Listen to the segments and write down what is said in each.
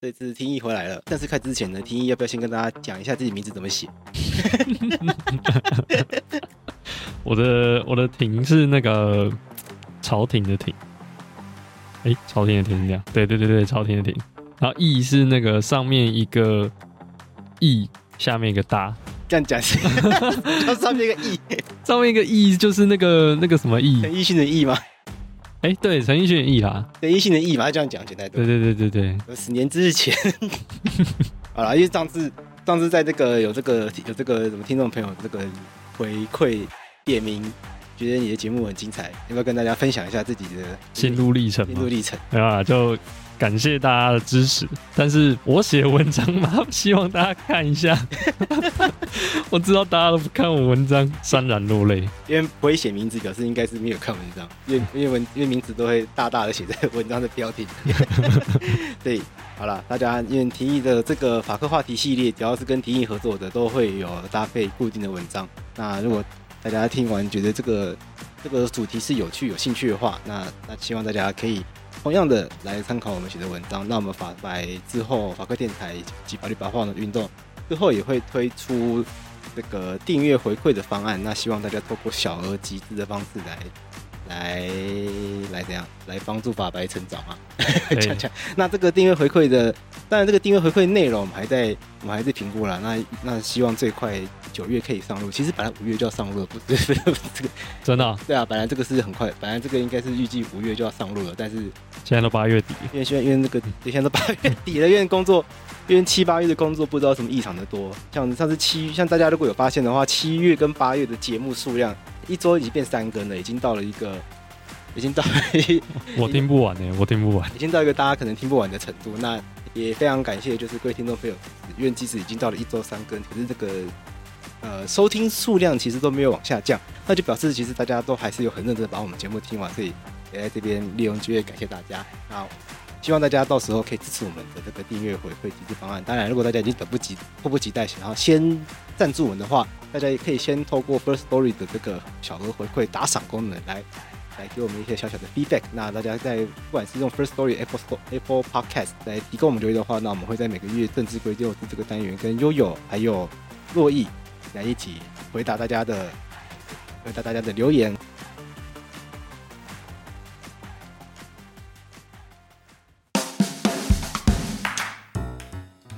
这次听义回来了，但是开之前呢，听义要不要先跟大家讲一下自己名字怎么写？我的我的廷是那个朝廷的廷，哎，朝廷的廷是这样，对对对对，朝廷的廷。然后义是那个上面一个义，下面一个大，这样讲是，上面一个义，上面一个义就是那个那个什么义，陈奕迅的义吗？哎，对，陈奕迅的奕啦，陈奕迅的奕嘛，他这样讲简单多。对对对对对，十年之前，好了，因为上次上次在这个有这个有这个什么听众朋友这个回馈点名，觉得你的节目很精彩，要不要跟大家分享一下自己的心路历程？心路历程，没有啊，就。感谢大家的支持，但是我写文章嘛，希望大家看一下。我知道大家都不看我文章，潸然落泪。因为不会写名字，表示应该是没有看文章。因为因为文因为名字都会大大的写在文章的标题。对，好了，大家因为提议的这个法科话题系列，只要是跟提议合作的，都会有搭配固定的文章。那如果大家听完觉得这个这个主题是有趣、有兴趣的话，那那希望大家可以。同样的来参考我们写的文章，那我们法白之后法科电台及法律白话的运动之后也会推出这个订阅回馈的方案，那希望大家透过小额集资的方式来 来来怎样来帮助法白成长啊？讲讲，那这个订阅回馈的，当然这个订阅回馈内容我们还在我们还在评估啦，那那希望最快九月可以上路，其实本来五月就要上路了，不是这个 真的、啊？对啊，本来这个是很快，本来这个应该是预计五月就要上路了，但是。现在都八月底，因为现在因为那个现在都八月底了，因为工作，因为七八月的工作不知道什么异常的多。像上次七，像大家如果有发现的话，七月跟八月的节目数量，一周已经变三更了，已经到了一个，已经到 我听不完呢，我听不完，已经到一个大家可能听不完的程度。那也非常感谢，就是各位听众朋友，因为即使已经到了一周三更，可是这个呃收听数量其实都没有往下降，那就表示其实大家都还是有很认真的把我们节目听完，所以。也在这边利用机会感谢大家，好，希望大家到时候可以支持我们的这个订阅回馈机制方案。当然，如果大家已经等不及、迫不及待想要先赞助我们的话，大家也可以先透过 First Story 的这个小额回馈打赏功能来来给我们一些小小的 feedback。那大家在不管是用 First Story Apple so、Apple Podcast 来提供我们留言的话，那我们会在每个月政治规定这个单元跟悠悠还有洛毅来一起回答大家的回答大家的留言。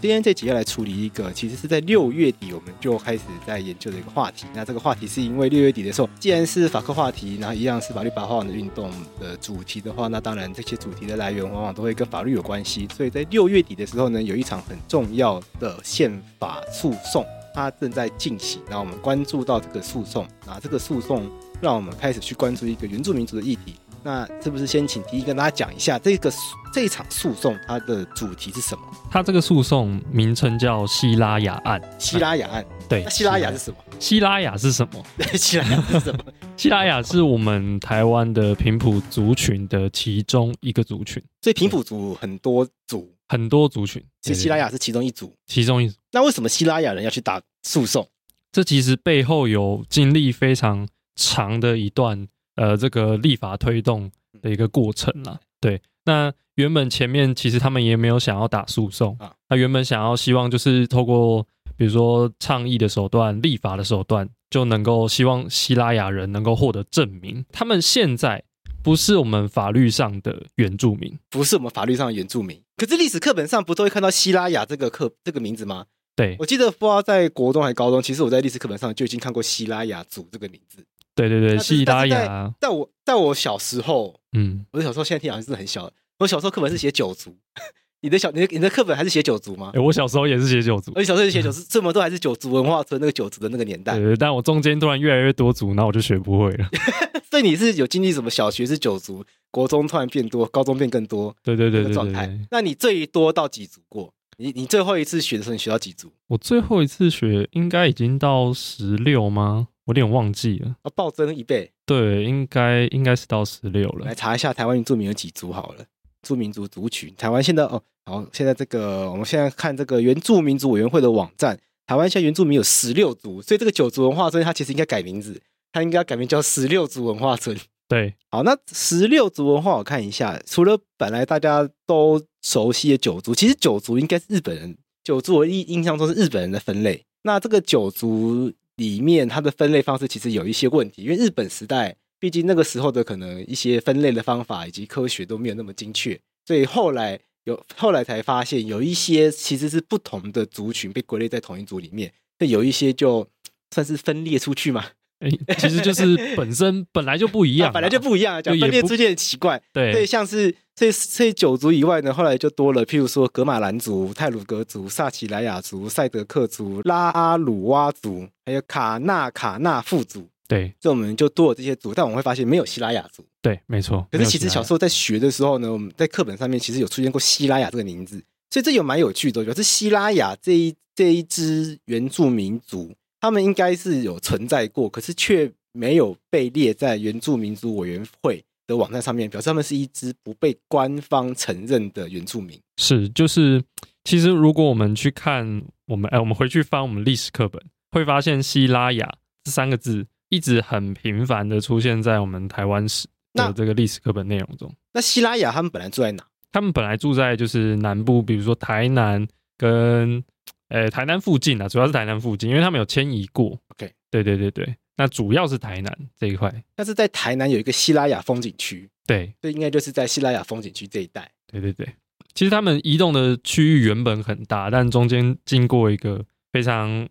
今天这集要来处理一个，其实是在六月底我们就开始在研究的一个话题。那这个话题是因为六月底的时候，既然是法科话题，然后一样是法律白话文的运动的主题的话，那当然这些主题的来源往往都会跟法律有关系。所以在六月底的时候呢，有一场很重要的宪法诉讼，它正在进行。那我们关注到这个诉讼，那这个诉讼让我们开始去关注一个原住民族的议题。那是不是先请第一跟大家讲一下这个这一场诉讼它的主题是什么？它这个诉讼名称叫西拉雅案。西拉雅案，对，西拉雅是什么？西拉雅是什么？对，西拉雅是什么？西拉雅是我们台湾的平埔族群的其中一个族群。所以平埔族很多族，很多族群，其实西拉雅是其中一族，其中一族。那为什么西拉雅人要去打诉讼？这其实背后有经历非常长的一段。呃，这个立法推动的一个过程啦，对。那原本前面其实他们也没有想要打诉讼啊，他原本想要希望就是透过比如说倡议的手段、立法的手段，就能够希望希拉雅人能够获得证明。他们现在不是我们法律上的原住民，不是我们法律上的原住民。可是历史课本上不都会看到希拉雅这个课这个名字吗？对，我记得不知道在国中还是高中，其实我在历史课本上就已经看过希拉雅族这个名字。对对对，西拉雅。在我在我小时候，嗯，我的小时候现在听好像是很小。我小时候课本是写九族，你的小你的你的课本还是写九族吗？哎，我小时候也是写九族，我小时候也写九族，这么多还是九族文化村那个九族的那个年代。对，对，但我中间突然越来越多族，然后我就学不会了。所以你是有经历什么？小学是九族，国中突然变多，高中变更多，对对对，对，状态。那你最多到几族过？你你最后一次学的时候，你学到几族？我最后一次学应该已经到十六吗？我有点忘记了。啊，暴增一倍。对，应该应该是到十六了。来查一下台湾原住民有几族好了。原住民族族群，台湾现在哦，好，现在这个我们现在看这个原住民族委员会的网站，台湾现在原住民有十六族，所以这个九族文化村它其实应该改名字，它应该要改名叫十六族文化村。对，好，那十六族文化我看一下，除了本来大家都熟悉的九族，其实九族应该是日本人。九族我印印象中是日本人的分类。那这个九族里面，它的分类方式其实有一些问题，因为日本时代，毕竟那个时候的可能一些分类的方法以及科学都没有那么精确，所以后来有后来才发现，有一些其实是不同的族群被归类在同一组里面，那有一些就算是分裂出去嘛。哎、欸，其实就是本身本来就不一样，啊，本来就不一样，讲分裂出去很奇怪。对，所以像是这这九族以外呢，后来就多了，譬如说格玛兰族、泰鲁格族、萨奇莱雅族、赛德克族、拉阿鲁哇族，还有卡纳卡纳富族。对，所以我们就多了这些族，但我们会发现没有希拉雅族。对，没错。可是其实小时候在学的时候呢，我们在课本上面其实有出现过希拉雅这个名字，所以这有蛮有趣的，就是希拉雅这一这一支原住民族，他们应该是有存在过，可是却。没有被列在原住民族委员会的网站上面，表示他们是一支不被官方承认的原住民。是，就是，其实如果我们去看我们，哎，我们回去翻我们历史课本，会发现“西拉雅”这三个字一直很频繁的出现在我们台湾史的这个历史课本内容中。那，那西拉雅他们本来住在哪？他们本来住在就是南部，比如说台南跟，呃，台南附近啊，主要是台南附近，因为他们有迁移过。OK，对对对对。那主要是台南这一块，但是在台南有一个西拉雅风景区，对，这应该就是在西拉雅风景区这一带。对对对，其实他们移动的区域原本很大，但中间经过一个非常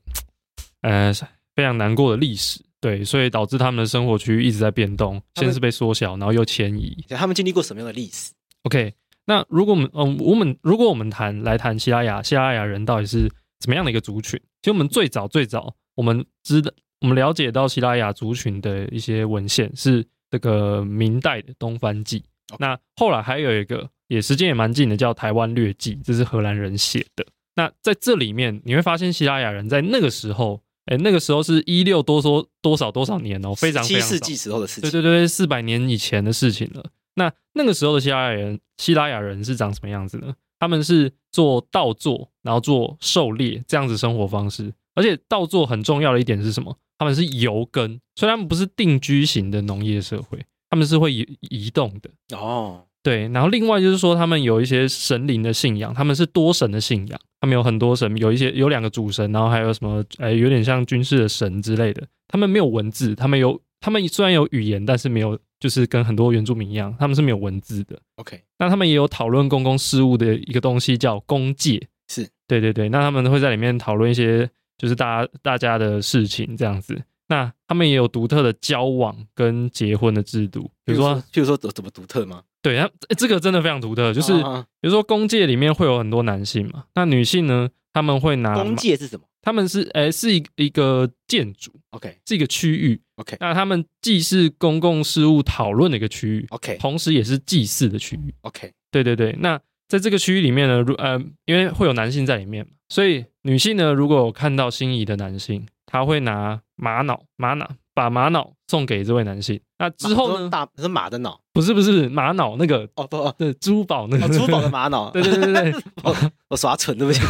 呃非常难过的历史，对，所以导致他们的生活区域一直在变动，先是被缩小，然后又迁移。他们经历过什么样的历史？OK，那如果我们嗯，我们如果我们谈来谈西拉雅，西拉雅人到底是怎么样的一个族群？其实我们最早最早我们知道。我们了解到希拉雅族群的一些文献是这个明代的《东番记》.那后来还有一个也时间也蛮近的，叫《台湾略记》，这是荷兰人写的。那在这里面你会发现，希拉雅人在那个时候，哎，那个时候是一六多说多少多少年哦，非常非常七世纪时候的事情。对对对，四百年以前的事情了。那那个时候的希拉雅人，希拉雅人是长什么样子呢？他们是做稻作，然后做狩猎这样子生活方式。而且稻作很重要的一点是什么？他们是游耕，所以他们不是定居型的农业社会，他们是会移移动的。哦，对。然后另外就是说，他们有一些神灵的信仰，他们是多神的信仰，他们有很多神，有一些有两个主神，然后还有什么，哎，有点像军事的神之类的。他们没有文字，他们有，他们虽然有语言，但是没有，就是跟很多原住民一样，他们是没有文字的。OK，那他们也有讨论公共事务的一个东西，叫公界。是对对对，那他们会在里面讨论一些。就是大家大家的事情这样子，那他们也有独特的交往跟结婚的制度，比如说，譬如说怎怎么独特吗？对啊，这个真的非常独特，就是比如说公界里面会有很多男性嘛，那女性呢，他们会拿公界是什么？他们是诶是一一个建筑，OK，是一个区域，OK，那他们既是公共事务讨论的一个区域，OK，同时也是祭祀的区域，OK，对对对，那。在这个区域里面呢，如呃，因为会有男性在里面，所以女性呢，如果看到心仪的男性，她会拿玛瑙，玛瑙把玛瑙送给这位男性。那之后呢？大是马的脑？不是不是玛瑙那个哦不哦，对，珠宝那个珠宝的玛瑙。对对对对，我我耍蠢对不起。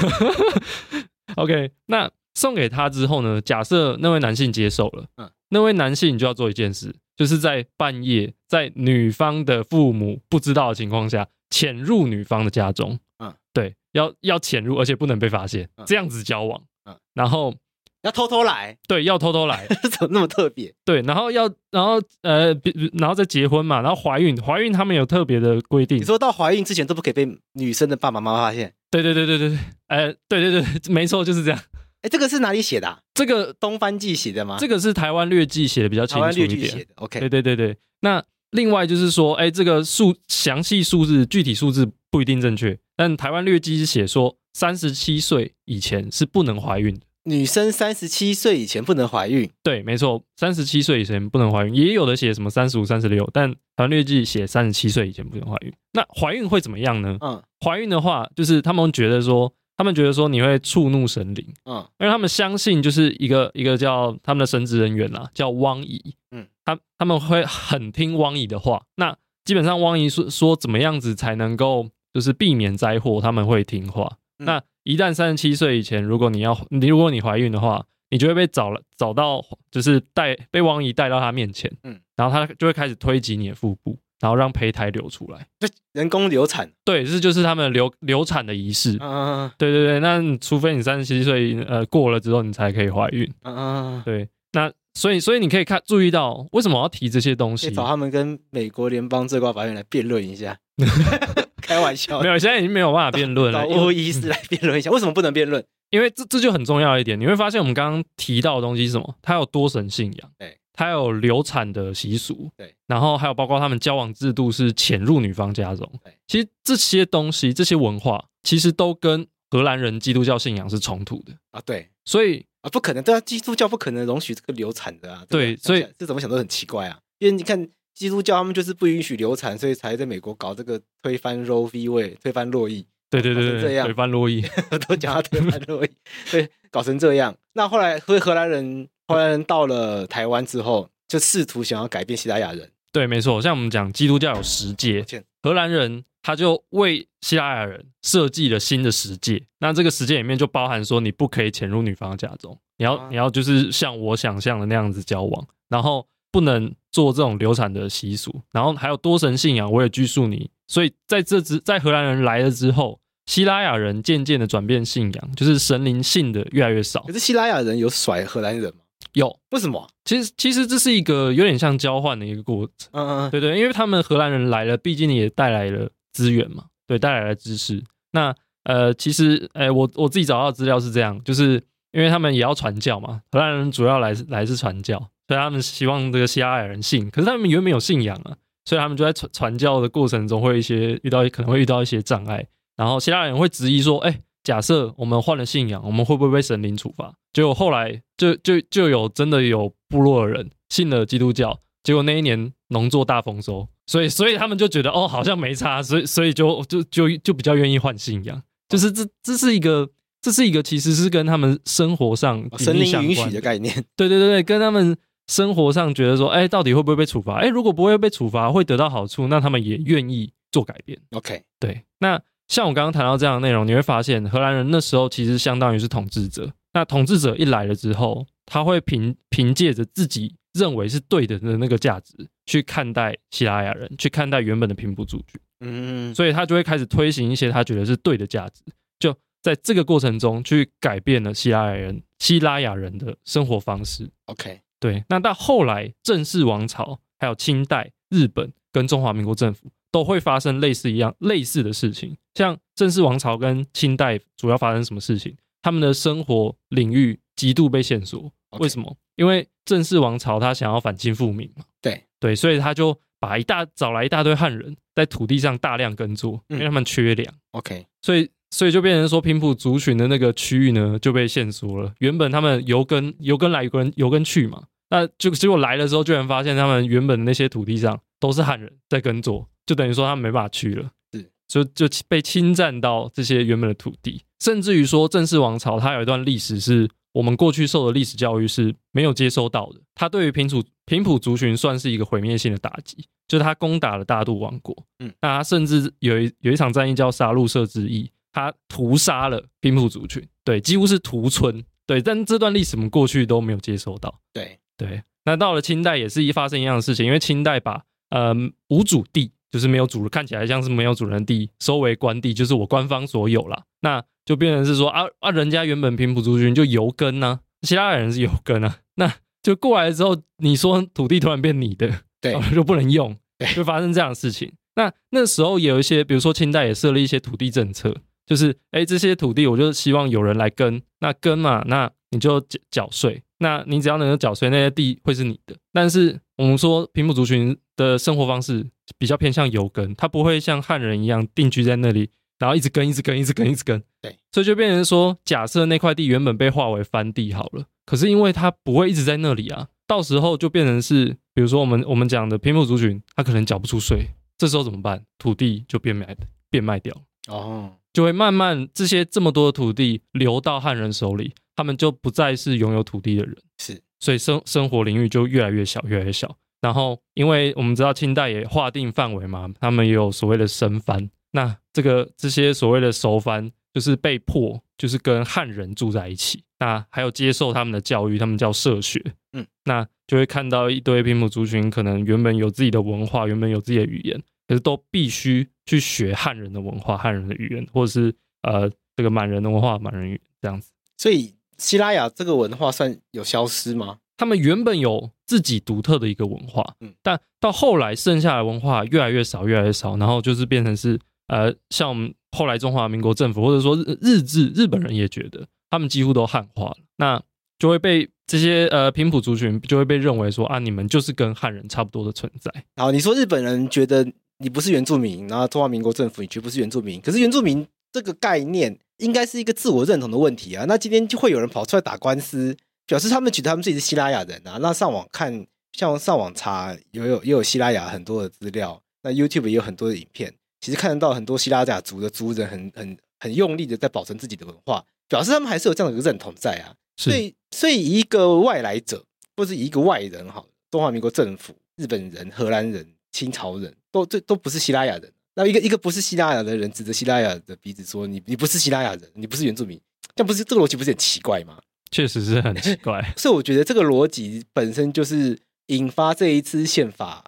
OK，那送给他之后呢？假设那位男性接受了，嗯，那位男性就要做一件事，就是在半夜，在女方的父母不知道的情况下。潜入女方的家中，嗯，对，要要潜入，而且不能被发现，这样子交往，嗯，然后要偷偷来，对，要偷偷来，怎么那么特别？对，然后要，然后呃，然后再结婚嘛，然后怀孕，怀孕他们有特别的规定，你说到怀孕之前都不可以被女生的爸爸妈妈发现。对对对对对对，呃，对对对，没错，就是这样。哎，这个是哪里写的？啊？这个东方记写的吗？这个是台湾略记写的比较清楚一点。OK，对对对对。那另外就是说，哎，这个数详细数字具体数字不一定正确，但台湾略记是写说三十七岁以前是不能怀孕的。女生三十七岁以前不能怀孕，对，没错，三十七岁以前不能怀孕，也有的写什么三十五、三十六，但台湾略记写三十七岁以前不能怀孕。那怀孕会怎么样呢？嗯，怀孕的话，就是他们觉得说，他们觉得说你会触怒神灵，嗯，因为他们相信就是一个一个叫他们的神职人员啦，叫汪姨，嗯，他他们会很听汪姨的话。那基本上汪姨说说怎么样子才能够就是避免灾祸，他们会听话。嗯、那一旦三十七岁以前，如果你要你如果你怀孕的话，你就会被找了找到，就是带被汪姨带到他面前，嗯，然后他就会开始推挤你的腹部，然后让胚胎流出来，就人工流产，对，这就是他们流流产的仪式，嗯嗯，对对对，那除非你三十七岁呃过了之后，你才可以怀孕，嗯嗯，对，那所以所以你可以看注意到，为什么我要提这些东西？找他们跟美国联邦最高法院来辩论一下。开玩笑，没有，现在已经没有办法辩论了。找巫医师来辩论一下，为什么不能辩论？因为这这就很重要一点，你会发现我们刚刚提到的东西是什么？它有多神信仰，对，它有流产的习俗，对，然后还有包括他们交往制度是潜入女方家中，对，其实这些东西、这些文化，其实都跟荷兰人基督教信仰是冲突的啊。对，所以啊，不可能，对啊，基督教不可能容许这个流产的啊。对，对，所以这怎么想都很奇怪啊，因为你看。基督教他们就是不允许流产，所以才在美国搞这个推翻 Roe v. Wade，推翻洛伊。对对对对，这样推翻洛伊，都讲他推翻洛伊，对，搞成这样。那后来，所以荷兰人，荷兰人到了台湾之后，就试图想要改变西拉雅人。对，没错，像我们讲基督教有十诫，荷兰人他就为希腊雅人设计了新的十诫。那这个十诫里面就包含说，你不可以潜入女方的家中，你要、啊、你要就是像我想象的那样子交往，然后。不能做这种流产的习俗，然后还有多神信仰，我也拘束你。所以在这之在荷兰人来了之后，希拉雅人渐渐的转变信仰，就是神灵信的越来越少。可是希拉雅人有甩荷兰人吗？有，为什么？其实其实这是一个有点像交换的一个过程。嗯嗯，对对，因为他们荷兰人来了，毕竟也带来了资源嘛，对，带来了知识。那呃，其实呃，我我自己找到的资料是这样，就是因为他们也要传教嘛，荷兰人主要来来自传教。所以他们希望这个西拉雅人信，可是他们原本有信仰啊，所以他们就在传传教的过程中会一些遇到可能会遇到一些障碍，然后西拉雅人会质疑说：“哎，假设我们换了信仰，我们会不会被神灵处罚？”结果后来就就就有真的有部落的人信了基督教，结果那一年农作大丰收，所以所以他们就觉得哦，好像没差，所以所以就就就就比较愿意换信仰，就是这这是一个这是一个其实是跟他们生活上神灵允许的概念，对对对对，跟他们。生活上觉得说，哎，到底会不会被处罚？哎，如果不会被处罚，会得到好处，那他们也愿意做改变。OK，对。那像我刚刚谈到这样的内容，你会发现荷兰人那时候其实相当于是统治者。那统治者一来了之后，他会凭凭借着自己认为是对的的那个价值去看待希拉雅人，去看待原本的平埔族群。嗯，所以他就会开始推行一些他觉得是对的价值，就在这个过程中去改变了希拉雅人希拉雅人的生活方式。OK。对，那到后来，正式王朝、还有清代、日本跟中华民国政府都会发生类似一样类似的事情。像正式王朝跟清代主要发生什么事情？他们的生活领域极度被限缩。为什么？因为郑氏王朝他想要反清复明嘛。对对，所以他就把一大找来一大堆汉人在土地上大量耕作，因为他们缺粮。OK，所以。所以就变成说，平埔族群的那个区域呢就被限缩了。原本他们游耕游耕来游耕游耕去嘛，那就结果来的时候，居然发现他们原本的那些土地上都是汉人在耕作，就等于说他们没办法去了，是，就就被侵占到这些原本的土地。甚至于说，郑氏王朝它有一段历史是我们过去受的历史教育是没有接收到的。它对于平埔平埔族群算是一个毁灭性的打击，就是他攻打了大肚王国，嗯，那他甚至有一有一场战役叫杀戮社之役。他屠杀了平埔族群，对，几乎是屠村，对。但这段历史我们过去都没有接收到，对对。那到了清代也是一发生一样的事情，因为清代把呃无主地，就是没有主人，看起来像是没有主人的地，收为官地，就是我官方所有了。那就变成是说啊啊，人家原本平埔族群就游耕呢，希腊雅人是有耕啊，那就过来之后，你说土地突然变你的，对，就不能用，对，就发生这样的事情。那那时候也有一些，比如说清代也设立一些土地政策，就是哎，这些土地我就希望有人来耕，那耕嘛，那你就缴缴税，那你只要能够缴税，那些地会是你的。但是我们说平埔族群的生活方式比较偏向游耕，他不会像汉人一样定居在那里，然后一直耕，一直耕，一直耕，一直耕。对，所以就变成说，假设那块地原本被划为番地好了，可是因为它不会一直在那里啊，到时候就变成是，比如说我们我们讲的平埔族群，他可能缴不出税。这时候怎么办？土地就变卖变卖掉哦，就会慢慢这些这么多的土地流到汉人手里，他们就不再是拥有土地的人，是，所以生生活领域就越来越小，越来越小。然后，因为我们知道清代也划定范围嘛，他们也有所谓的生番，那这个这些所谓的熟番就是被迫就是跟汉人住在一起，那还有接受他们的教育，他们叫社学，嗯，那。就会看到一堆平埔族群，可能原本有自己的文化，原本有自己的语言，可是都必须去学汉人的文化、汉人的语言，或者是呃这个满人的文化、满人语这样子。所以西拉雅这个文化算有消失吗？他们原本有自己独特的一个文化，嗯，但到后来剩下的文化越来越少，越来越少，然后就是变成是呃像我们后来中华民国政府或者说日日治日本人也觉得他们几乎都汉化了，那就会被。这些呃平埔族群就会被认为说啊，你们就是跟汉人差不多的存在。然后你说日本人觉得你不是原住民，然后中华民国政府你绝不是原住民。可是原住民这个概念应该是一个自我认同的问题啊。那今天就会有人跑出来打官司，表示他们觉得他们自己是希拉雅人啊。那上网看，像上网查，也有也有希拉雅很多的资料。那 YouTube 也有很多的影片，其实看得到很多希拉雅族的族人很很很用力的在保存自己的文化，表示他们还是有这样的一个认同在啊。所以，所以一个外来者，或是一个外人，哈，中华民国政府、日本人、荷兰人、清朝人都这都不是希拉雅人。那一个一个不是希拉雅的人，指着希拉雅的鼻子说：“你你不是希拉雅人，你不是原住民。”这不是这个逻辑不是很奇怪吗？确实是很奇怪。所以我觉得这个逻辑本身就是引发这一次宪法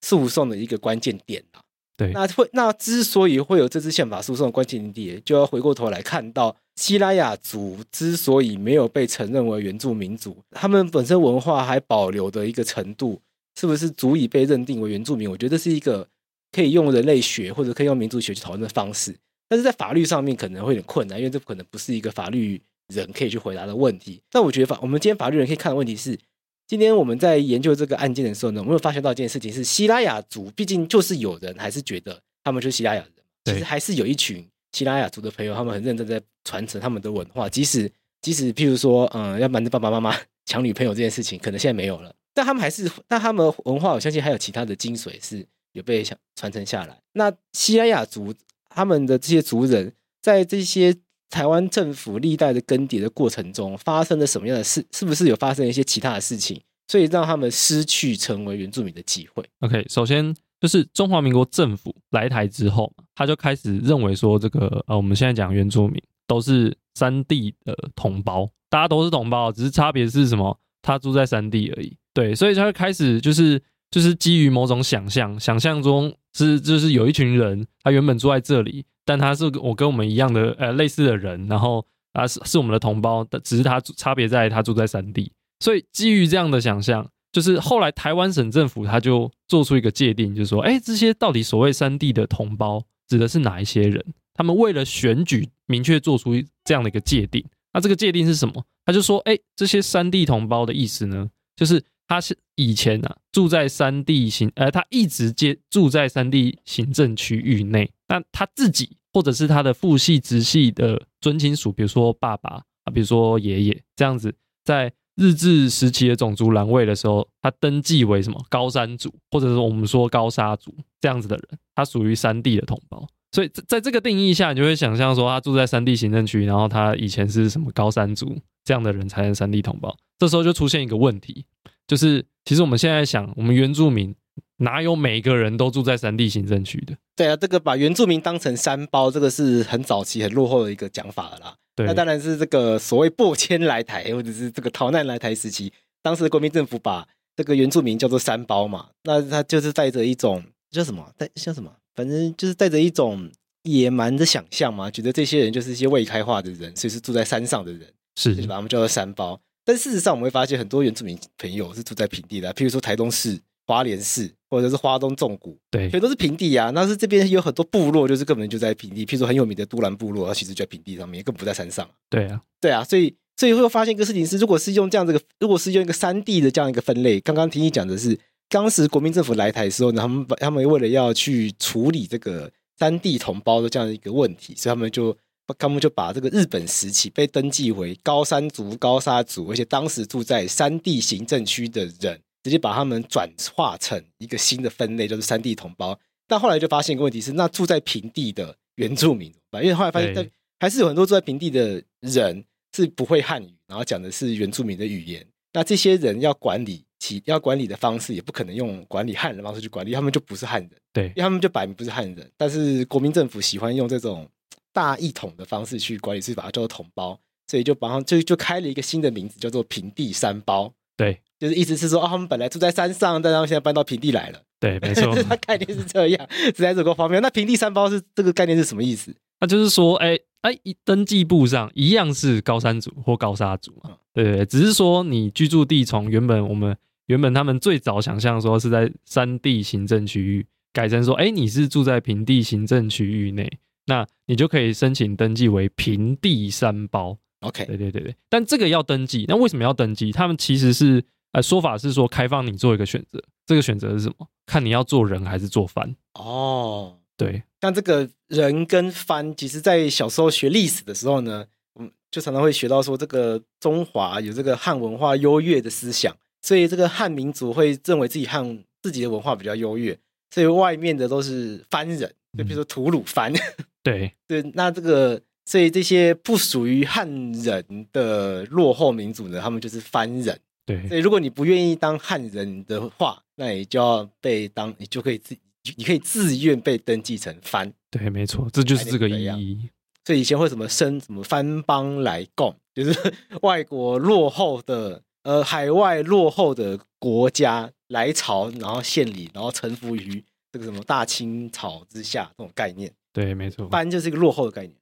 诉讼的一个关键点啊。对，那会那之所以会有这次宪法诉讼的关键点，就要回过头来看到。西拉雅族之所以没有被承认为原住民族，他们本身文化还保留的一个程度，是不是足以被认定为原住民？我觉得这是一个可以用人类学或者可以用民族学去讨论的方式，但是在法律上面可能会有点困难，因为这可能不是一个法律人可以去回答的问题。但我觉得法，我们今天法律人可以看的问题是，今天我们在研究这个案件的时候呢，我们有发现到一件事情是，希拉雅族毕竟就是有人还是觉得他们就是希拉雅人，其实还是有一群。希拉雅族的朋友，他们很认真在传承他们的文化，即使即使譬如说，嗯，要瞒着爸爸妈妈抢女朋友这件事情，可能现在没有了，但他们还是，但他们文化，我相信还有其他的精髓是有被想传承下来。那西拉雅族他们的这些族人，在这些台湾政府历代的更迭的过程中，发生了什么样的事？是不是有发生一些其他的事情，所以让他们失去成为原住民的机会？OK，首先。就是中华民国政府来台之后，他就开始认为说，这个呃，我们现在讲原住民都是山地的同胞，大家都是同胞，只是差别是什么？他住在山地而已。对，所以他就开始就是就是基于某种想象，想象中是就是有一群人，他原本住在这里，但他是我跟我们一样的呃类似的人，然后啊是是我们的同胞，只是他差别在他住在山地。所以基于这样的想象。就是后来台湾省政府他就做出一个界定，就是说，哎，这些到底所谓山地的同胞指的是哪一些人？他们为了选举，明确做出这样的一个界定。那这个界定是什么？他就说，哎，这些山地同胞的意思呢，就是他是以前啊住在山地行，呃，他一直接住在山地行政区域内。那他自己或者是他的父系直系的尊亲属，比如说爸爸啊，比如说爷爷这样子，在。日治时期的种族栏位的时候，他登记为什么高山族，或者是我们说高沙族这样子的人，他属于山地的同胞。所以在这个定义下，你就会想象说，他住在山地行政区，然后他以前是什么高山族这样的人才是山地同胞。这时候就出现一个问题，就是其实我们现在想，我们原住民哪有每个人都住在山地行政区的？对啊，这个把原住民当成山包，这个是很早期、很落后的一个讲法了啦。对那当然是这个所谓破迁来台，或者是这个逃难来台时期，当时的国民政府把这个原住民叫做山包嘛，那他就是带着一种叫什么带像什么，反正就是带着一种野蛮的想象嘛，觉得这些人就是一些未开化的人，所以是住在山上的人，是，就把他们叫做山胞。但事实上，我们会发现很多原住民朋友是住在平地的，譬如说台东市、花莲市，或者是花东纵谷，对，全都是平地啊。那是这边有很多部落，就是根本就在平地，譬如说很有名的都兰部落，它其实就在平地上面，根本不在山上。对啊，对啊，所以所以会发现一个事情是，如果是用这样这个，如果是用一个山地的这样一个分类，刚刚听你讲的是，当时国民政府来台的时候呢，他们他们为了要去处理这个山地同胞的这样一个问题，所以他们就。他们就把这个日本时期被登记为高山族、高沙族，而且当时住在山地行政区的人，直接把他们转化成一个新的分类，就是山地同胞。但后来就发现一个问题是，那住在平地的原住民，因为后来发现，还是有很多住在平地的人是不会汉语，然后讲的是原住民的语言。那这些人要管理其要管理的方式，也不可能用管理汉人的方式去管理，他们就不是汉人，对，因为他们就摆明不是汉人。但是国民政府喜欢用这种。大一统的方式去管理，是把它叫做统包，所以就把它就就开了一个新的名字，叫做平地山包。对，就是意思是说，啊，他们本来住在山上，但他们现在搬到平地来了。对，没错，它概念是这样，实在这个方面。那平地山包是这个概念是什么意思？那就是说，哎哎，登记簿上一样是高山族或高沙族嘛？对对，只是说你居住地从原本我们原本他们最早想象说是在山地行政区域，改成说，哎，你是住在平地行政区域内。那你就可以申请登记为平地山包，OK，对对对对，但这个要登记，那为什么要登记？他们其实是呃说法是说开放你做一个选择，这个选择是什么？看你要做人还是做番哦，对。但这个人跟番，其实在小时候学历史的时候呢，嗯，就常常会学到说这个中华有这个汉文化优越的思想，所以这个汉民族会认为自己汉自己的文化比较优越，所以外面的都是番人。就比如说吐鲁番，对对，那这个所以这些不属于汉人的落后民族呢，他们就是番人。对，所以如果你不愿意当汉人的话，那你就要被当，你就可以自，你可以自愿被登记成番。对，没错，这就是这个意义。所以以前会什么生什么番邦来贡，就是 外国落后的呃海外落后的国家来朝，然后献礼，然后臣服于。这个什么大清朝之下这种概念，对，没错，番就是一个落后的概念。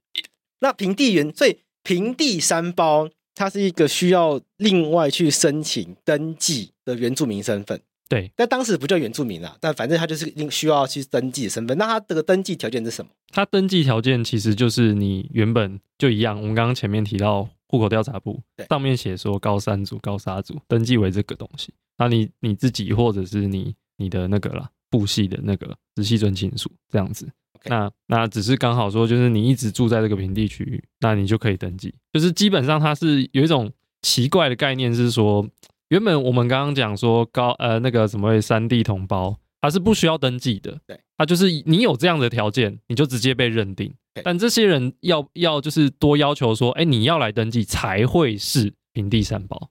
那平地原，所以平地山包，它是一个需要另外去申请登记的原住民身份。对，但当时不叫原住民啦，但反正他就是需要去登记的身份。那他这个登记条件是什么？他登记条件其实就是你原本就一样。我们刚刚前面提到户口调查簿上面写说高山族、高沙族登记为这个东西，那你你自己或者是你你的那个啦。部系的那个直系尊亲属这样子.那那只是刚好说，就是你一直住在这个平地区域，那你就可以登记。就是基本上它是有一种奇怪的概念，是说原本我们刚刚讲说高呃那个什么三地同胞，它是不需要登记的，对，它就是你有这样的条件，你就直接被认定。但这些人要要就是多要求说，哎，你要来登记才会是平地三胞。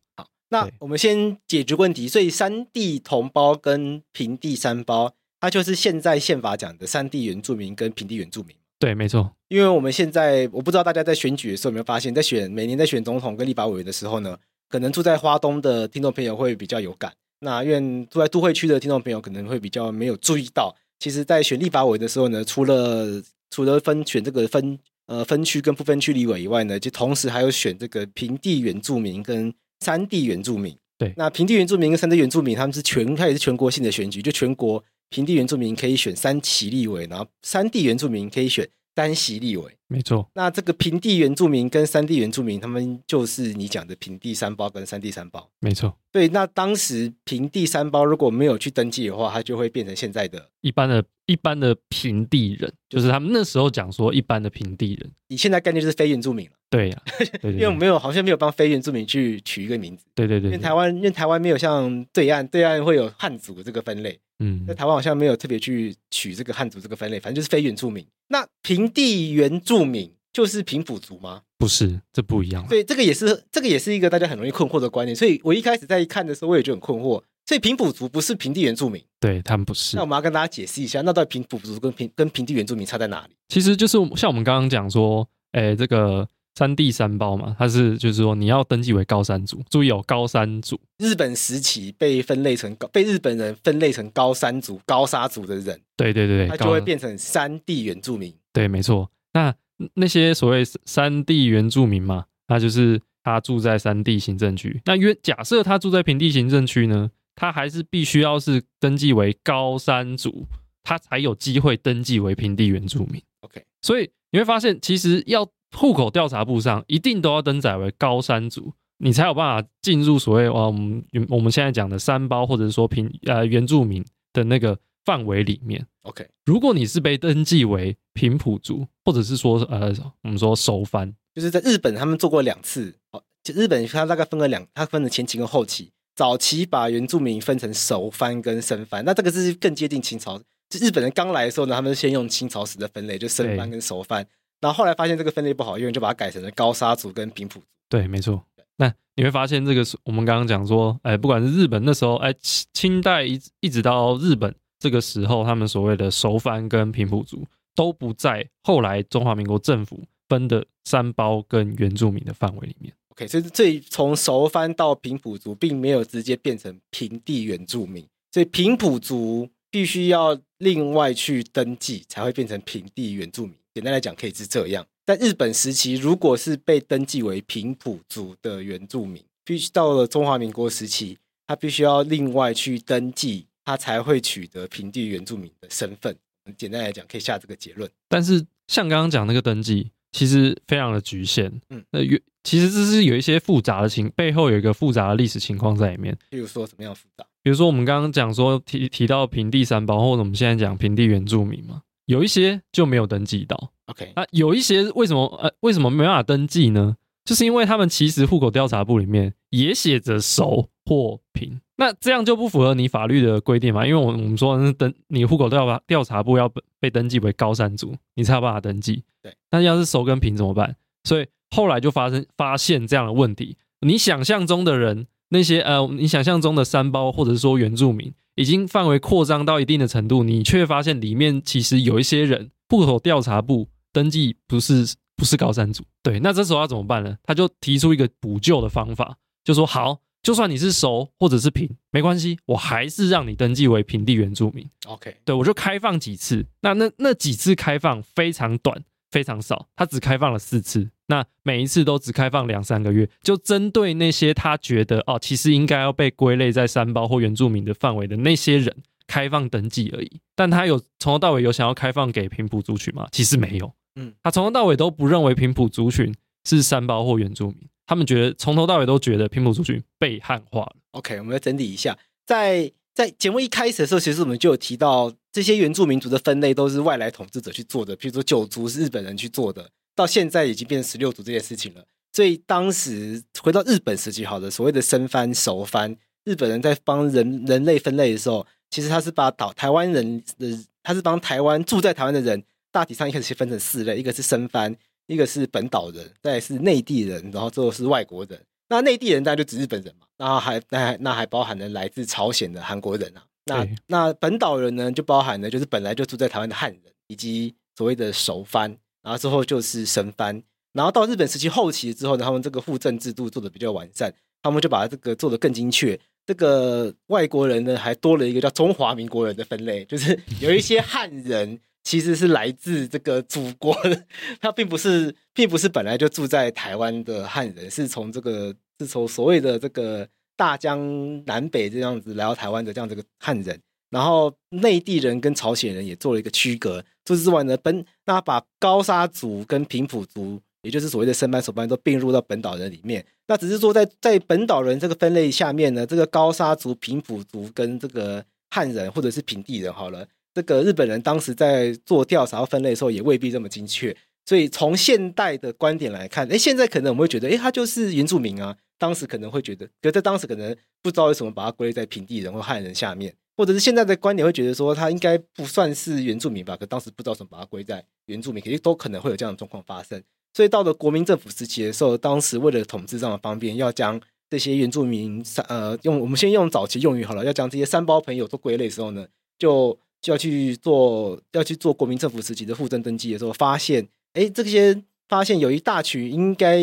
那我们先解决问题，所以山地同胞跟平地山胞，它就是现在宪法讲的山地原住民跟平地原住民。对，没错。因为我们现在，我不知道大家在选举的时候有没有发现，在选每年在选总统跟立法委员的时候呢，可能住在花东的听众朋友会比较有感，那因为住在都会区的听众朋友可能会比较没有注意到，其实，在选立法委的时候呢，除了除了分选这个分呃分区跟不分区立委以外呢，就同时还有选这个平地原住民跟。山地原住民，对，那平地原住民跟山地原住民，他们是全，它也是全国性的选举，就全国平地原住民可以选三旗立委，然后山地原住民可以选单席立委。没错，那这个平地原住民跟山地原住民，他们就是你讲的平地三包跟山地三包。没错，对。那当时平地三包如果没有去登记的话，他就会变成现在的一般的、一般的平地人，就是他们那时候讲说一般的平地人。你现在概念就是非原住民了。对呀、啊，因为我没有，好像没有帮非原住民去取一个名字。对对对，对，因为台湾，因为台湾没有像对岸，对岸会有汉族这个分类。嗯，在台湾好像没有特别去取这个汉族这个分类，反正就是非原住民。那平地原住民。就是平埔族吗？不是，这不一样。对，这个也是，这个也是一个大家很容易困惑的观念。所以我一开始在看的时候，我也就很困惑。所以平埔族不是平地原住民，对他们不是。那我们要跟大家解释一下，那到底平埔族跟平跟平地原住民差在哪里？其实就是像我们刚刚讲说，哎，这个山地山胞嘛，它是就是说你要登记为高山族，注意有高山族。日本时期被分类成高，被日本人分类成高山族、高沙族的人，对对对对，他就会变成山地原住民。对，没错。那那些所谓山地原住民嘛，那就是他住在山地行政区。那约假设他住在平地行政区呢，他还是必须要是登记为高山族，他才有机会登记为平地原住民。OK，所以你会发现，其实要户口调查簿上一定都要登载为高山族，你才有办法进入所谓啊我们我们现在讲的山胞或者是说平呃原住民的那个范围里面。OK，如果你是被登记为平埔族，或者是说呃我们说熟番，就是在日本他们做过两次。哦，就日本它大概分了两，它分了前期跟后期。早期把原住民分成熟番跟生番，那这个是更接近清朝。就日本人刚来的时候呢，他们先用清朝时的分类，就生番跟熟番。然后后来发现这个分类不好用，就把它改成了高砂族跟平埔族。对，没错。那你会发现，这个是我们刚刚讲说，哎，不管是日本那时候，哎，清代一一直到日本这个时候，他们所谓的熟番跟平埔族都不在后来中华民国政府分的三胞跟原住民的范围里面。OK，所以这从熟番到平埔族，并没有直接变成平地原住民，所以平埔族必须要另外去登记，才会变成平地原住民。简单来讲，可以是这样。在日本时期，如果是被登记为平埔族的原住民，必须到了中华民国时期，他必须要另外去登记，他才会取得平地原住民的身份。简单来讲，可以下这个结论。但是像刚刚讲那个登记，其实非常的局限。嗯，那原其实这是有一些复杂的情，背后有一个复杂的历史情况在里面。比如说什么样复杂？比如说我们刚刚讲说提提到平地三胞，或者我们现在讲平地原住民嘛。有一些就没有登记到，OK，那有一些为什么呃为什么没办法登记呢？就是因为他们其实户口调查簿里面也写着熟或平，那这样就不符合你法律的规定嘛？因为我我们说是登你户口调查调查部要被登记为高山族，你才有办法登记。对，那要是熟跟平怎么办？所以后来就发生发现这样的问题。你想象中的人，那些呃你想象中的山包或者是说原住民。已经范围扩张到一定的程度，你却发现里面其实有一些人户口调查部登记不是不是高山族，对，那这时候要怎么办呢？他就提出一个补救的方法，就说好，就算你是熟或者是平，没关系，我还是让你登记为平地原住民。OK，对，我就开放几次，那那那几次开放非常短，非常少，他只开放了四次。那每一次都只开放两三个月，就针对那些他觉得哦，其实应该要被归类在三包或原住民的范围的那些人开放登记而已。但他有从头到尾有想要开放给平埔族群吗？其实没有。嗯，他从头到尾都不认为平埔族群是三包或原住民，他们觉得从头到尾都觉得平埔族群被汉化了。OK，我们来整理一下，在在节目一开始的时候，其实我们就有提到这些原住民族的分类都是外来统治者去做的，譬如说九族是日本人去做的。到现在已经变成十六族这件事情了，所以当时回到日本时期，好的所谓的生番、熟番，日本人在帮人人类分类的时候，其实他是把岛台湾人的，他是帮台湾住在台湾的人，大体上一开始先分成四类，一个是生番，一个是本岛人，再是内地人，然后最后是外国人。那内地人当然就指日本人嘛，那还那还那还包含了来自朝鲜的韩国人啊。那那本岛人呢，就包含了就是本来就住在台湾的汉人，以及所谓的熟番。然后之后就是神番，然后到日本时期后期之后呢，他们这个户政制度做的比较完善，他们就把这个做的更精确。这个外国人呢，还多了一个叫中华民国人的分类，就是 有一些汉人其实是来自这个祖国的，他并不是并不是本来就住在台湾的汉人，是从这个是从所谓的这个大江南北这样子来到台湾的这样这个汉人。然后内地人跟朝鲜人也做了一个区隔。除此之外呢，本那把高砂族跟平埔族，也就是所谓的生班、手班，都并入到本岛人里面。那只是说在，在本岛人这个分类下面呢，这个高砂族、平埔族跟这个汉人或者是平地人，好了，这个日本人当时在做调查和分类的时候，也未必这么精确。所以从现代的观点来看，哎，现在可能我们会觉得，哎，他就是原住民啊。当时可能会觉得，可在当时可能不知道为什么把它归类在平地人或汉人下面。或者是现在的观点会觉得说他应该不算是原住民吧，可当时不知道怎么把它归在原住民，肯定都可能会有这样的状况发生。所以到了国民政府时期的时候，当时为了统治上的方便，要将这些原住民呃用我们先用早期用语好了，要将这些三胞朋友都归类的时候呢，就就要去做要去做国民政府时期的户政登记的时候，发现哎这些发现有一大群应该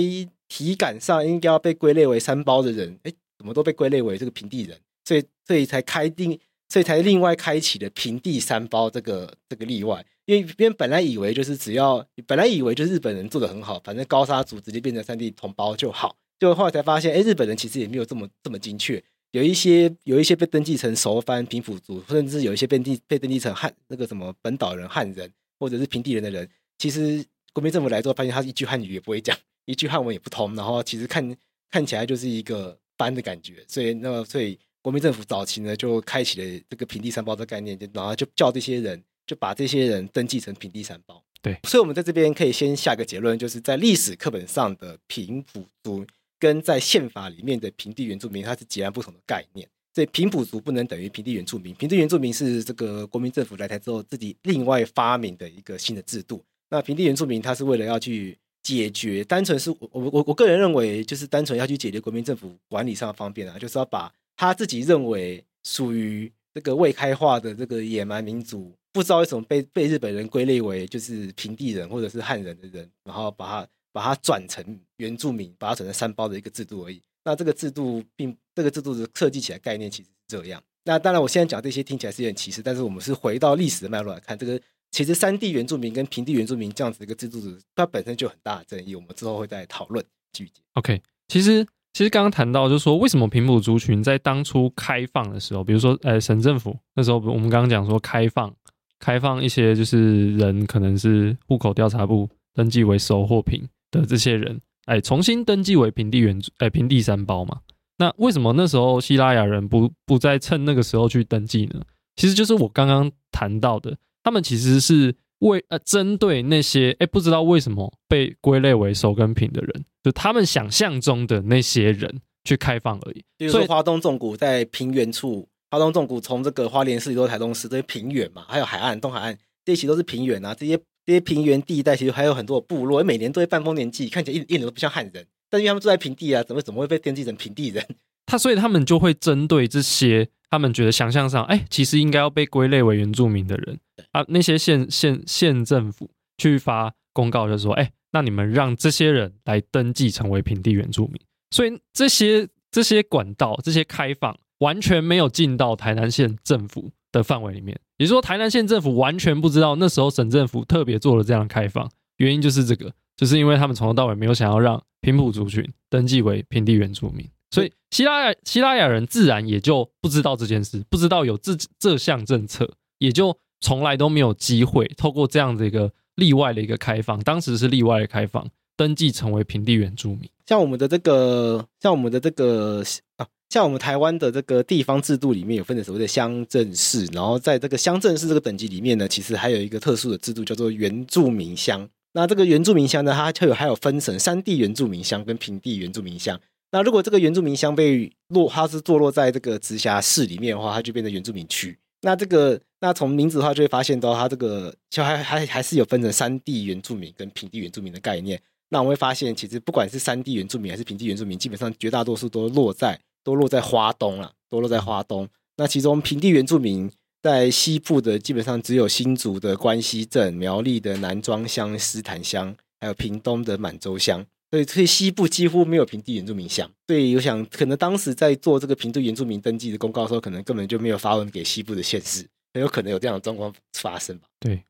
体感上应该要被归类为三胞的人，哎怎么都被归类为这个平地人，所以所以才开定。所以才另外开启了平地三胞这个这个例外，因为别人本来以为就是只要本来以为就日本人做得很好，反正高砂族直接变成三地同胞就好，就后来才发现，哎，日本人其实也没有这么这么精确，有一些有一些被登记成熟番平埔族，甚至有一些被登被登记成汉那个什么本岛人汉人或者是平地人的人，其实国民政府来之后发现他一句汉语也不会讲，一句汉文也不通，然后其实看看起来就是一个班的感觉，所以那么所以国民政府早期呢就开启了这个平地三包的概念，就然后就叫这些人就把这些人登记成平地三包。对，所以我们在这边可以先下个结论，就是在历史课本上的平埔族跟在宪法里面的平地原住民，它是截然不同的概念。所以平埔族不能等于平地原住民，平地原住民是这个国民政府来台之后自己另外发明的一个新的制度。那平地原住民，他是为了要去解决，单纯是我我我个人认为，就是单纯要去解决国民政府管理上的方便啊，就是要把他自己认为属于这个未开化的这个野蛮民族。不知道为什么被被日本人归类为就是平地人或者是汉人的人，然后把它把它转成原住民，把它转成三胞的一个制度而已。那这个制度并这个制度的设计起来概念其实是这样。那当然，我现在讲这些听起来是有点歧视，但是我们是回到历史的脉络来看，这个其实山地原住民跟平地原住民这样子一个制度，它本身就很大的争议。我们之后会再讨论。继续。OK，其实其实刚刚谈到就是说，为什么平埔族群在当初开放的时候，比如说呃省政府那时候，我们刚刚讲说开放。开放一些就是人可能是户口调查部登记为收货品的这些人，哎，重新登记为平地原住哎平地山胞嘛。那为什么那时候西拉雅人不不再趁那个时候去登记呢？其实就是我刚刚谈到的，他们其实是为呃针对那些哎不知道为什么被归类为熟跟品的人，就他们想象中的那些人去开放而已。比如说华东纵谷在平原处。花东纵谷从这个花莲市到台东市这些平原嘛，还有海岸东海岸这些其实都是平原啊。这些这些平原地带其实还有很多部落，每年都会办丰年祭，看起来一一点都不像汉人。但因为他们住在平地啊，怎么怎么会被登记成平地人？他所以他们就会针对这些他们觉得想象上，哎，其实应该要被归类为原住民的人啊，那些县县县政府去发公告，就说，哎，那你们让这些人来登记成为平地原住民。所以这些这些管道这些开放。完全没有进到台南县政府的范围里面，也就是说，台南县政府完全不知道那时候省政府特别做了这样的开放，原因就是这个，就是因为他们从头到尾没有想要让平埔族群登记为平地原住民，所以西拉雅西拉雅人自然也就不知道这件事，不知道有这这项政策，也就从来都没有机会透过这样的一个例外的一个开放，当时是例外的开放，登记成为平地原住民。像我们的这个，像我们的这个啊。像我们台湾的这个地方制度里面有分的所谓的乡镇市，然后在这个乡镇市这个等级里面呢，其实还有一个特殊的制度叫做原住民乡。那这个原住民乡呢，它就有还有分成山地原住民乡跟平地原住民乡。那如果这个原住民乡被落，它是坐落在这个直辖市里面的话，它就变成原住民区。那这个，那从名字的话就会发现到它这个就还还还是有分成山地原住民跟平地原住民的概念。那我们会发现，其实不管是山地原住民还是平地原住民，基本上绝大多数都落在。都落在花东了，都落在花东。那其中平地原住民在西部的，基本上只有新竹的关西镇、苗栗的南庄乡、斯坦乡，还有屏东的满洲乡。所以，所以西部几乎没有平地原住民乡。所以，我想可能当时在做这个平地原住民登记的公告的时候，可能根本就没有发文给西部的县市，很有可能有这样的状况发生吧。对，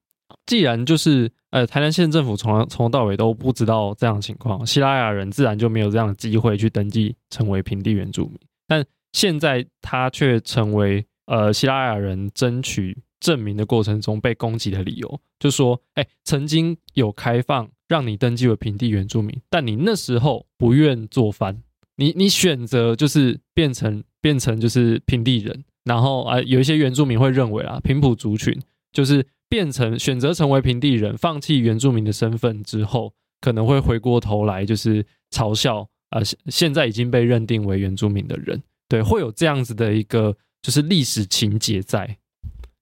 既然就是呃，台南县政府从从头到尾都不知道这样的情况，希拉雅人自然就没有这样的机会去登记成为平地原住民。但现在他却成为呃希拉雅人争取证明的过程中被攻击的理由，就说：哎，曾经有开放让你登记为平地原住民，但你那时候不愿做番，你你选择就是变成变成就是平地人，然后啊、有一些原住民会认为啊平埔族群就是变成选择成为平地人，放弃原住民的身份之后，可能会回过头来就是嘲笑。啊，现现在已经被认定为原住民的人，对，会有这样子的一个就是历史情节在。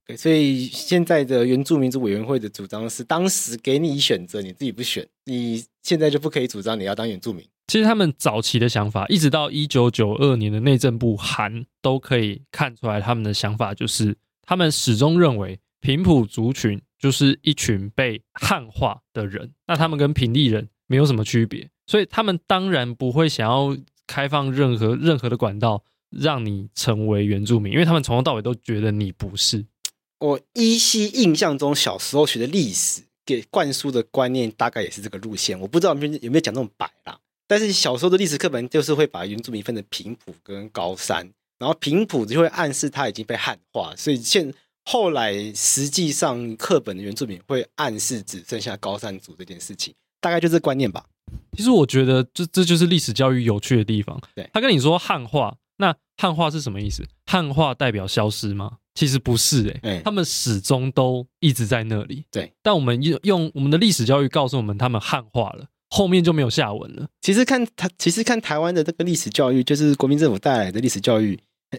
对，所以现在的原住民族委员会的主张是，当时给你选择，你自己不选，你现在就不可以主张你要当原住民。其实他们早期的想法，一直到一九九二年的内政部函都可以看出来，他们的想法就是，他们始终认为平埔族群就是一群被汉化的人，那他们跟平地人没有什么区别。所以他们当然不会想要开放任何任何的管道让你成为原住民，因为他们从头到尾都觉得你不是。我依稀印象中小时候学的历史给灌输的观念大概也是这个路线，我不知道有没有有没有讲那么白啦。但是小时候的历史课本就是会把原住民分成平埔跟高山，然后平埔就会暗示他已经被汉化，所以现后来实际上课本的原住民会暗示只剩下高山族这件事情，大概就这观念吧。其实我觉得这这就是历史教育有趣的地方。对，他跟你说汉化，那汉化是什么意思？汉化代表消失吗？其实不是、欸，哎，他们始终都一直在那里。对，但我们用用我们的历史教育告诉我们，他们汉化了，后面就没有下文了。其实看台，其实看台湾的这个历史教育，就是国民政府带来的历史教育，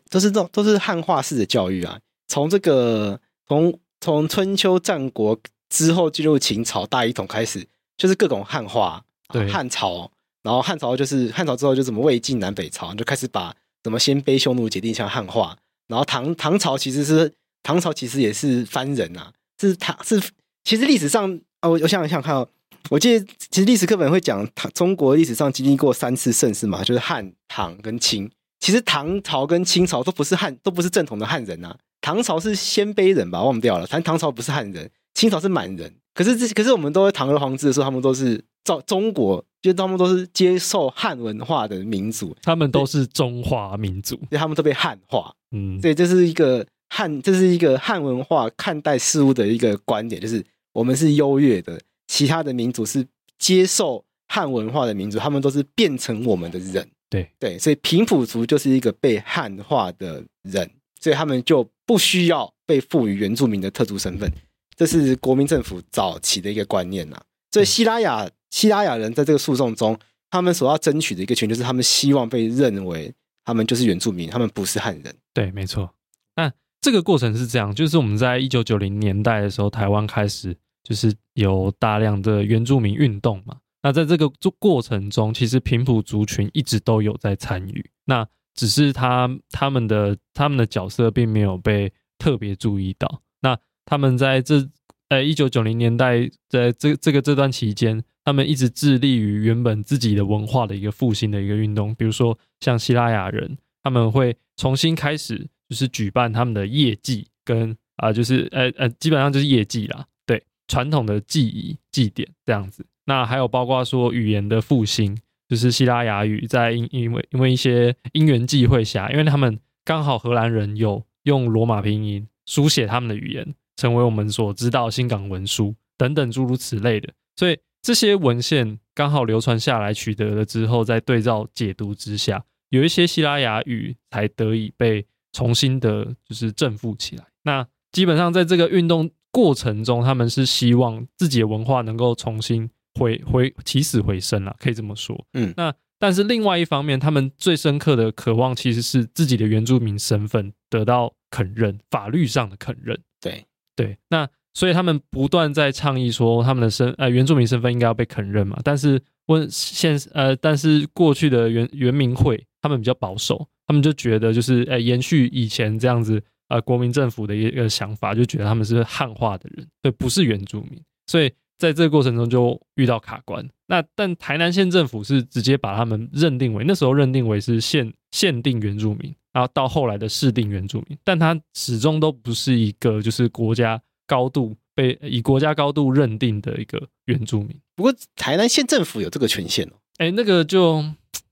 都是这种都是汉化式的教育啊。从这个从从春秋战国之后进入秦朝大一统开始，就是各种汉化，对，汉朝，然后汉朝就是汉朝之后就怎么魏晋南北朝，就开始把什么鲜卑匈奴解定像汉化。然后唐唐朝其实是唐朝其实也是番人、啊，是唐是其实历史上啊，我想想看哦，我记得其实历史课本会讲唐中国历史上经历过三次盛世嘛，就是汉唐跟清。其实唐朝跟清朝都不是汉，都不是正统的汉人呐、啊。唐朝是鲜卑人吧，忘掉了。反正唐朝不是汉人，清朝是满人。可是这可是我们都会堂而皇之的时候，他们都是照中国，就他们都是接受汉文化的民族，他们都是中华民族，所以他们都被汉化。嗯，对，这是一个汉，这是一个汉文化看待事物的一个观点，就是我们是优越的，其他的民族是接受汉文化的民族，他们都是变成我们的人。对。对，所以平埔族就是一个被汉化的人，所以他们就不需要被赋予原住民的特殊身份，这是国民政府早期的一个观念呐。所以西拉雅西拉雅人在这个诉讼中，他们所要争取的一个权，就是他们希望被认为。他们就是原住民，他们不是汉人。对，没错。那这个过程是这样，就是我们在一九九零年代的时候，台湾开始就是有大量的原住民运动嘛。那在这个过程中，其实平埔族群一直都有在参与。那只是他他们的他们的角色并没有被特别注意到。那他们在这呃一九九零年代在这这个这段期间。他们一直致力于原本自己的文化的一个复兴的一个运动，比如说像西拉雅人，他们会重新开始，就是举办他们的业绩，跟啊、就是呃呃，基本上就是业绩啦，对，传统的祭仪祭典这样子。那还有包括说语言的复兴，就是西拉雅语在因因为因为一些因缘际会下，因为他们刚好荷兰人有用罗马拼音书写他们的语言，成为我们所知道新港文书等等诸如此类的，所以。这些文献刚好流传下来，取得了之后，在对照解读之下，有一些西拉雅语才得以被重新的，就是振复起来。那基本上在这个运动过程中，他们是希望自己的文化能够重新回回起死回生了，可以这么说。嗯，那但是另外一方面，他们最深刻的渴望其实是自己的原住民身份得到肯认，法律上的肯认。对对，那。所以他们不断在倡议说，他们的身呃原住民身份应该要被肯认嘛。但是问现呃，但是过去的原原民会他们比较保守，他们就觉得就是呃延续以前这样子呃国民政府的一个想法，就觉得他们是汉化的人，对，不是原住民。所以在这个过程中就遇到卡关。那但台南县政府是直接把他们认定为那时候认定为是限限定原住民，然后到后来的市定原住民，但他始终都不是一个就是国家。高度被以国家高度认定的一个原住民，不过台南县政府有这个权限哦。哎，那个就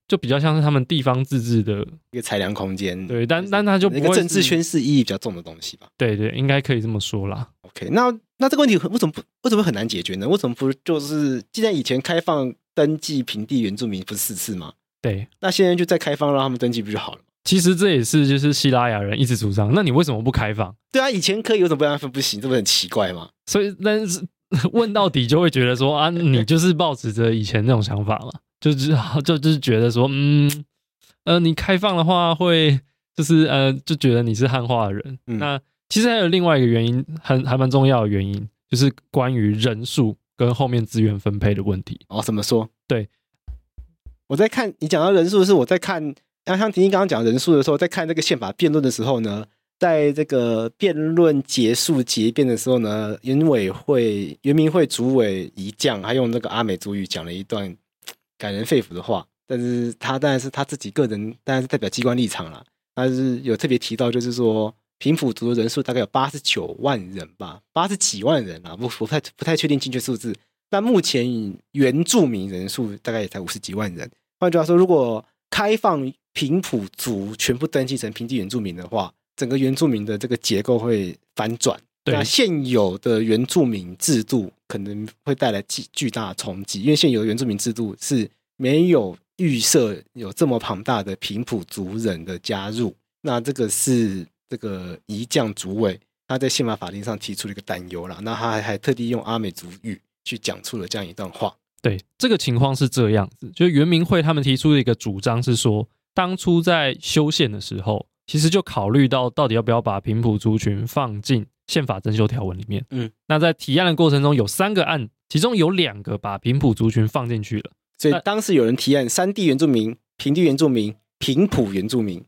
就比较像是他们地方自治的一个裁量空间。对，但但他就不会政治宣示意义比较重的东西吧？对对，应该可以这么说啦。OK，那那这个问题为什么不为什么很难解决呢？为什么不就是既然以前开放登记平地原住民不是四次吗？对，那现在就再开放让他们登记不就好了？其实这也是就是希拉雅人一直主张，那你为什么不开放？对啊，以前可以，为什么不让他分不行？这不很奇怪吗？所以，但是问到底就会觉得说啊，你就是抱持着以前那种想法嘛，就是就就是觉得说，嗯呃，你开放的话会就是呃就觉得你是汉化的人。嗯、那其实还有另外一个原因，很还蛮重要的原因，就是关于人数跟后面资源分配的问题。哦，怎么说？对，我在看你讲到人数的时候，我在看。像像婷婷刚刚讲人数的时候，在看这个宪法辩论的时候呢，在这个辩论结束结辩的时候呢，原委会、原民会主委一将他用那个阿美族语讲了一段感人肺腑的话。但是他当然是他自己个人，当然是代表机关立场了。他是有特别提到，就是说平埔族的人数大概有八十九万人吧，八十几万人啊，不不太不太确定精确数字。但目前原住民人数大概也才五十几万人。换句话说，如果开放平埔族全部登记成平地原住民的话，整个原住民的这个结构会反转。对，那现有的原住民制度可能会带来巨巨大的冲击，因为现有的原住民制度是没有预设有这么庞大的平埔族人的加入。那这个是这个宜将主委他在宪法法庭上提出了一个担忧啦，那他还还特地用阿美族语去讲出了这样一段话。对，这个情况是这样子，就是原民会他们提出的一个主张是说，当初在修宪的时候，其实就考虑到到底要不要把平埔族群放进宪法增修条文里面。嗯，那在提案的过程中有三个案，其中有两个把平埔族群放进去了，所以当时有人提案山地原住民、平地原住民、平埔原住民。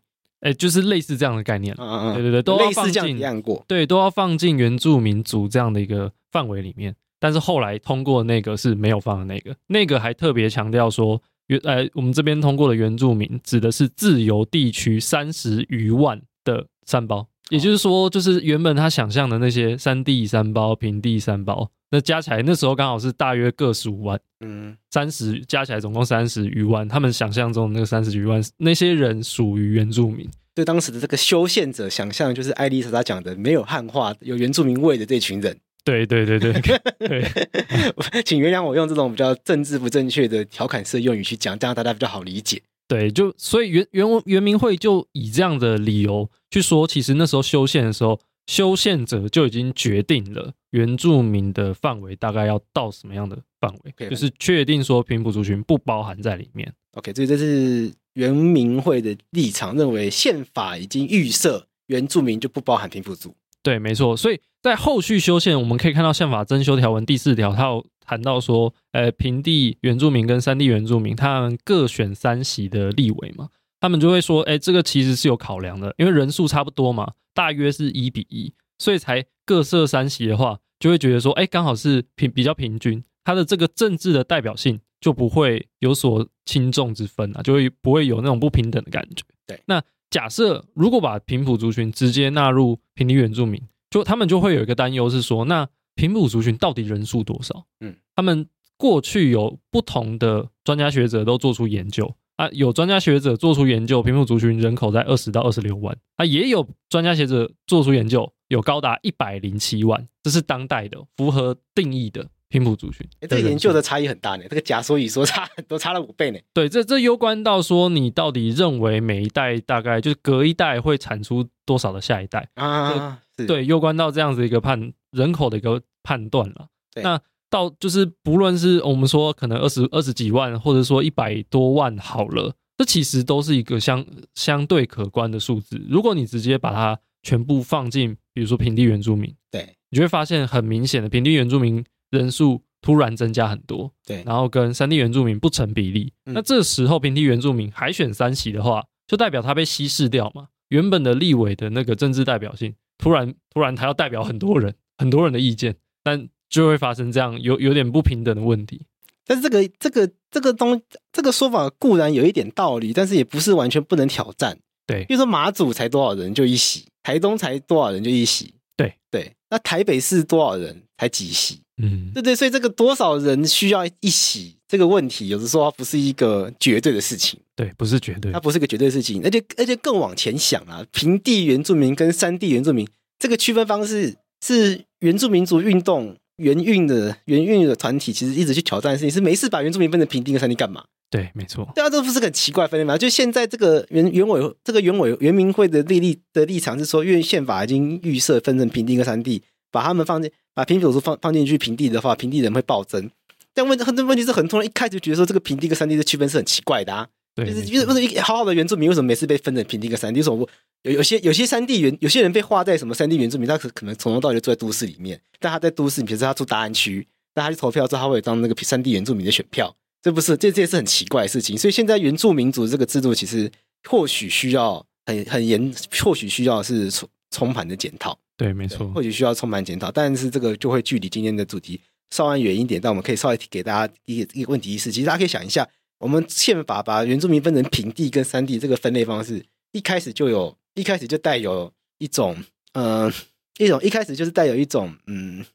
哎，就是类似这样的概念，嗯嗯，对对对，都要放进，类似这样过，对，都要放进原住民族这样的一个范围里面。但是后来通过那个是没有放的那个，那个还特别强调说，原呃，我们这边通过的原住民指的是自由地区三十余万的三包，也就是说，就是原本他想象的那些山地三包、平地三胞，那加起来那时候刚好是大约个十五万，嗯，三十加起来总共三十余万，他们想象中的那个三十余万那些人属于原住民。对当时的这个修宪者想象，就是爱丽莎莎讲的没有汉化、有原住民味的这群人。对对对对对，请原谅我用这种比较政治不正确的调侃式用语去讲，这样大家比较好理解。对，就所以原原原民会就以这样的理由去说，其实那时候修宪的时候，修宪者就已经决定了原住民的范围大概要到什么样的范围，okay, 就是确定说平埔族群不包含在里面。OK，所以这是原民会的立场，认为宪法已经预设原住民就不包含平埔族。对，没错。所以在后续修宪，我们可以看到宪法增修条文第四条，它有谈到说，呃，平地原住民跟山地原住民，他们各选三席的立委嘛，他们就会说，哎，这个其实是有考量的，因为人数差不多嘛，大约是一比一，所以才各设三席的话，就会觉得说，哎，刚好是平比较平均，它的这个政治的代表性就不会有所轻重之分啊，就会不会有那种不平等的感觉。对，那。假设如果把平埔族群直接纳入平地原住民，就他们就会有一个担忧是说，那平埔族群到底人数多少？嗯，他们过去有不同的专家学者都做出研究啊，有专家学者做出研究，平埔族群人口在二十到二十六万啊，也有专家学者做出研究，有高达一百零七万，这是当代的符合定义的。平埔族群，哎，这个研究的差异很大呢。这个假说与说差都差了五倍呢。对，这这攸关到说你到底认为每一代大概就是隔一代会产出多少的下一代啊？对，攸关到这样子一个判人口的一个判断了。那到就是不论是我们说可能二十二十几万，或者说一百多万好了，这其实都是一个相相对可观的数字。如果你直接把它全部放进，比如说平地原住民，对，你就会发现很明显的平地原住民。人数突然增加很多，对，然后跟山地原住民不成比例。嗯、那这时候平地原住民还选三席的话，就代表他被稀释掉嘛？原本的立委的那个政治代表性，突然突然他要代表很多人，很多人的意见，但就会发生这样有有点不平等的问题。但是这个这个这个东这个说法固然有一点道理，但是也不是完全不能挑战。对，比如说马祖才多少人就一席，台东才多少人就一席。对对，那台北市多少人才几席？嗯，对对，所以这个多少人需要一席这个问题，有的时候它不是一个绝对的事情。对，不是绝对，它不是个绝对的事情。而且而且更往前想啊，平地原住民跟山地原住民这个区分方式，是原住民族运动原运的原运的团体其实一直去挑战的事情，是没事把原住民分成平地跟山地干嘛？对，没错。对啊，这不是很奇怪分类吗？就现在这个原原委这个原委原民会的立立的立场是说，因为宪法已经预设分成平地跟山地。把他们放进，把平埔族放放进去平地的话，平地人会暴增。但问很多问题是，很多人一开始觉得说这个平地跟山地的区分是很奇怪的啊。对，就是为什么一好好的原住民为什么每次被分成平地跟山地？为什么有有些有些山地原有些人被划在什么山地原住民，他可可能从头到尾就住在都市里面，但他在都市，比如说他住大安区，但他去投票之后，他会有张那个山地原住民的选票，这不是这这也是很奇怪的事情。所以现在原住民族这个制度其实或许需要很很严，或许需要是充充盘的检讨。对，没错，或许需要充满检讨，但是这个就会距离今天的主题稍微远一点。但我们可以稍微给大家一个一个问题意识，其实大家可以想一下，我们宪法把原住民分成平地跟山地这个分类方式，一开始就有一开始就带有一种，嗯、呃，一种一开始就是带有一种，嗯，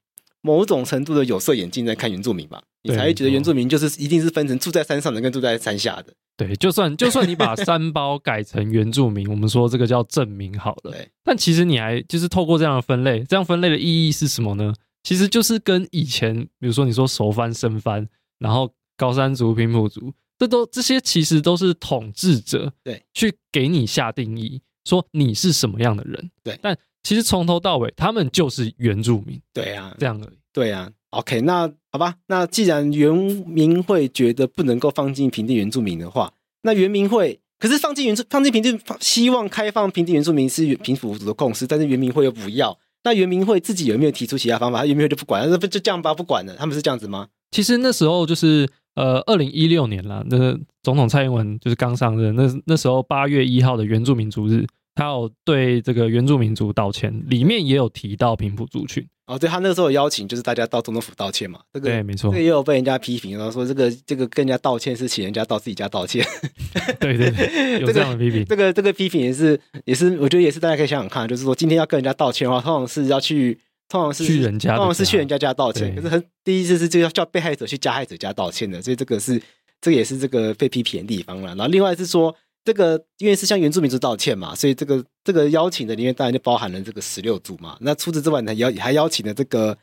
某种程度的有色眼镜在看原住民吧，你才会觉得原住民就是一定是分成住在山上的跟住在山下的。对，就算就算你把山包改成原住民，我们说这个叫证明好了。对，但其实你还就是透过这样的分类，这样分类的意义是什么呢？其实就是跟以前，比如说你说熟番、生番，然后高山族、平埔族，这都这些其实都是统治者对去给你下定义，说你是什么样的人。对，但其实从头到尾，他们就是原住民。对啊，这样而已。对啊。OK，那好吧，那既然原民会觉得不能够放进平地原住民的话，那原民会可是放进原住放进平地，希望开放平地原住民是平埔族的共识，但是原民会又不要。那原民会自己有没有提出其他方法？原民会就不管，那不就这样吧，不管了。他们是这样子吗？其实那时候就是呃，二零一六年了，那总统蔡英文就是刚上任，那那时候八月一号的原住民族日。他有对这个原住民族道歉，里面也有提到平埔族群。哦，对，他那个时候有邀请，就是大家到总统府道歉嘛。这个对，没错。这个也有被人家批评，然后说这个这个跟人家道歉是请人家到自己家道歉。对对对，有这样的批评。这个这个批评也是也是，我觉得也是大家可以想想看，就是说今天要跟人家道歉的话，通常是要去，通常是去人家，通常是去人家家道歉。可是很第一次是就要叫被害者去加害者家道歉的，所以这个是这个也是这个被批评的地方了。然后另外是说。这个因为是向原住民族道歉嘛，所以这个这个邀请的里面当然就包含了这个十六族嘛。那除此之外呢，邀还邀请了这个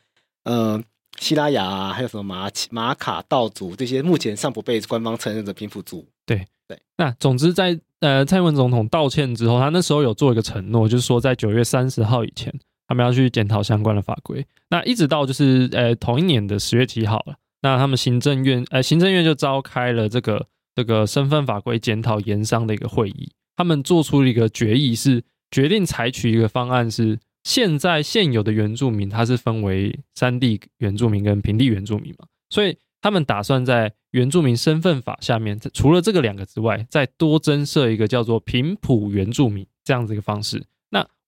呃西拉雅啊，还有什么马马卡道族这些目前尚不被官方承认的平埔族。对对。那总之在呃蔡英文总统道歉之后，他那时候有做一个承诺，就是说在九月三十号以前，他们要去检讨相关的法规。那一直到就是呃同一年的十月七号了，那他们行政院呃行政院就召开了这个。这个身份法规检讨研商的一个会议，他们做出了一个决议，是决定采取一个方案，是现在现有的原住民，它是分为山地原住民跟平地原住民嘛，所以他们打算在原住民身份法下面，除了这个两个之外，再多增设一个叫做平埔原住民这样子一个方式。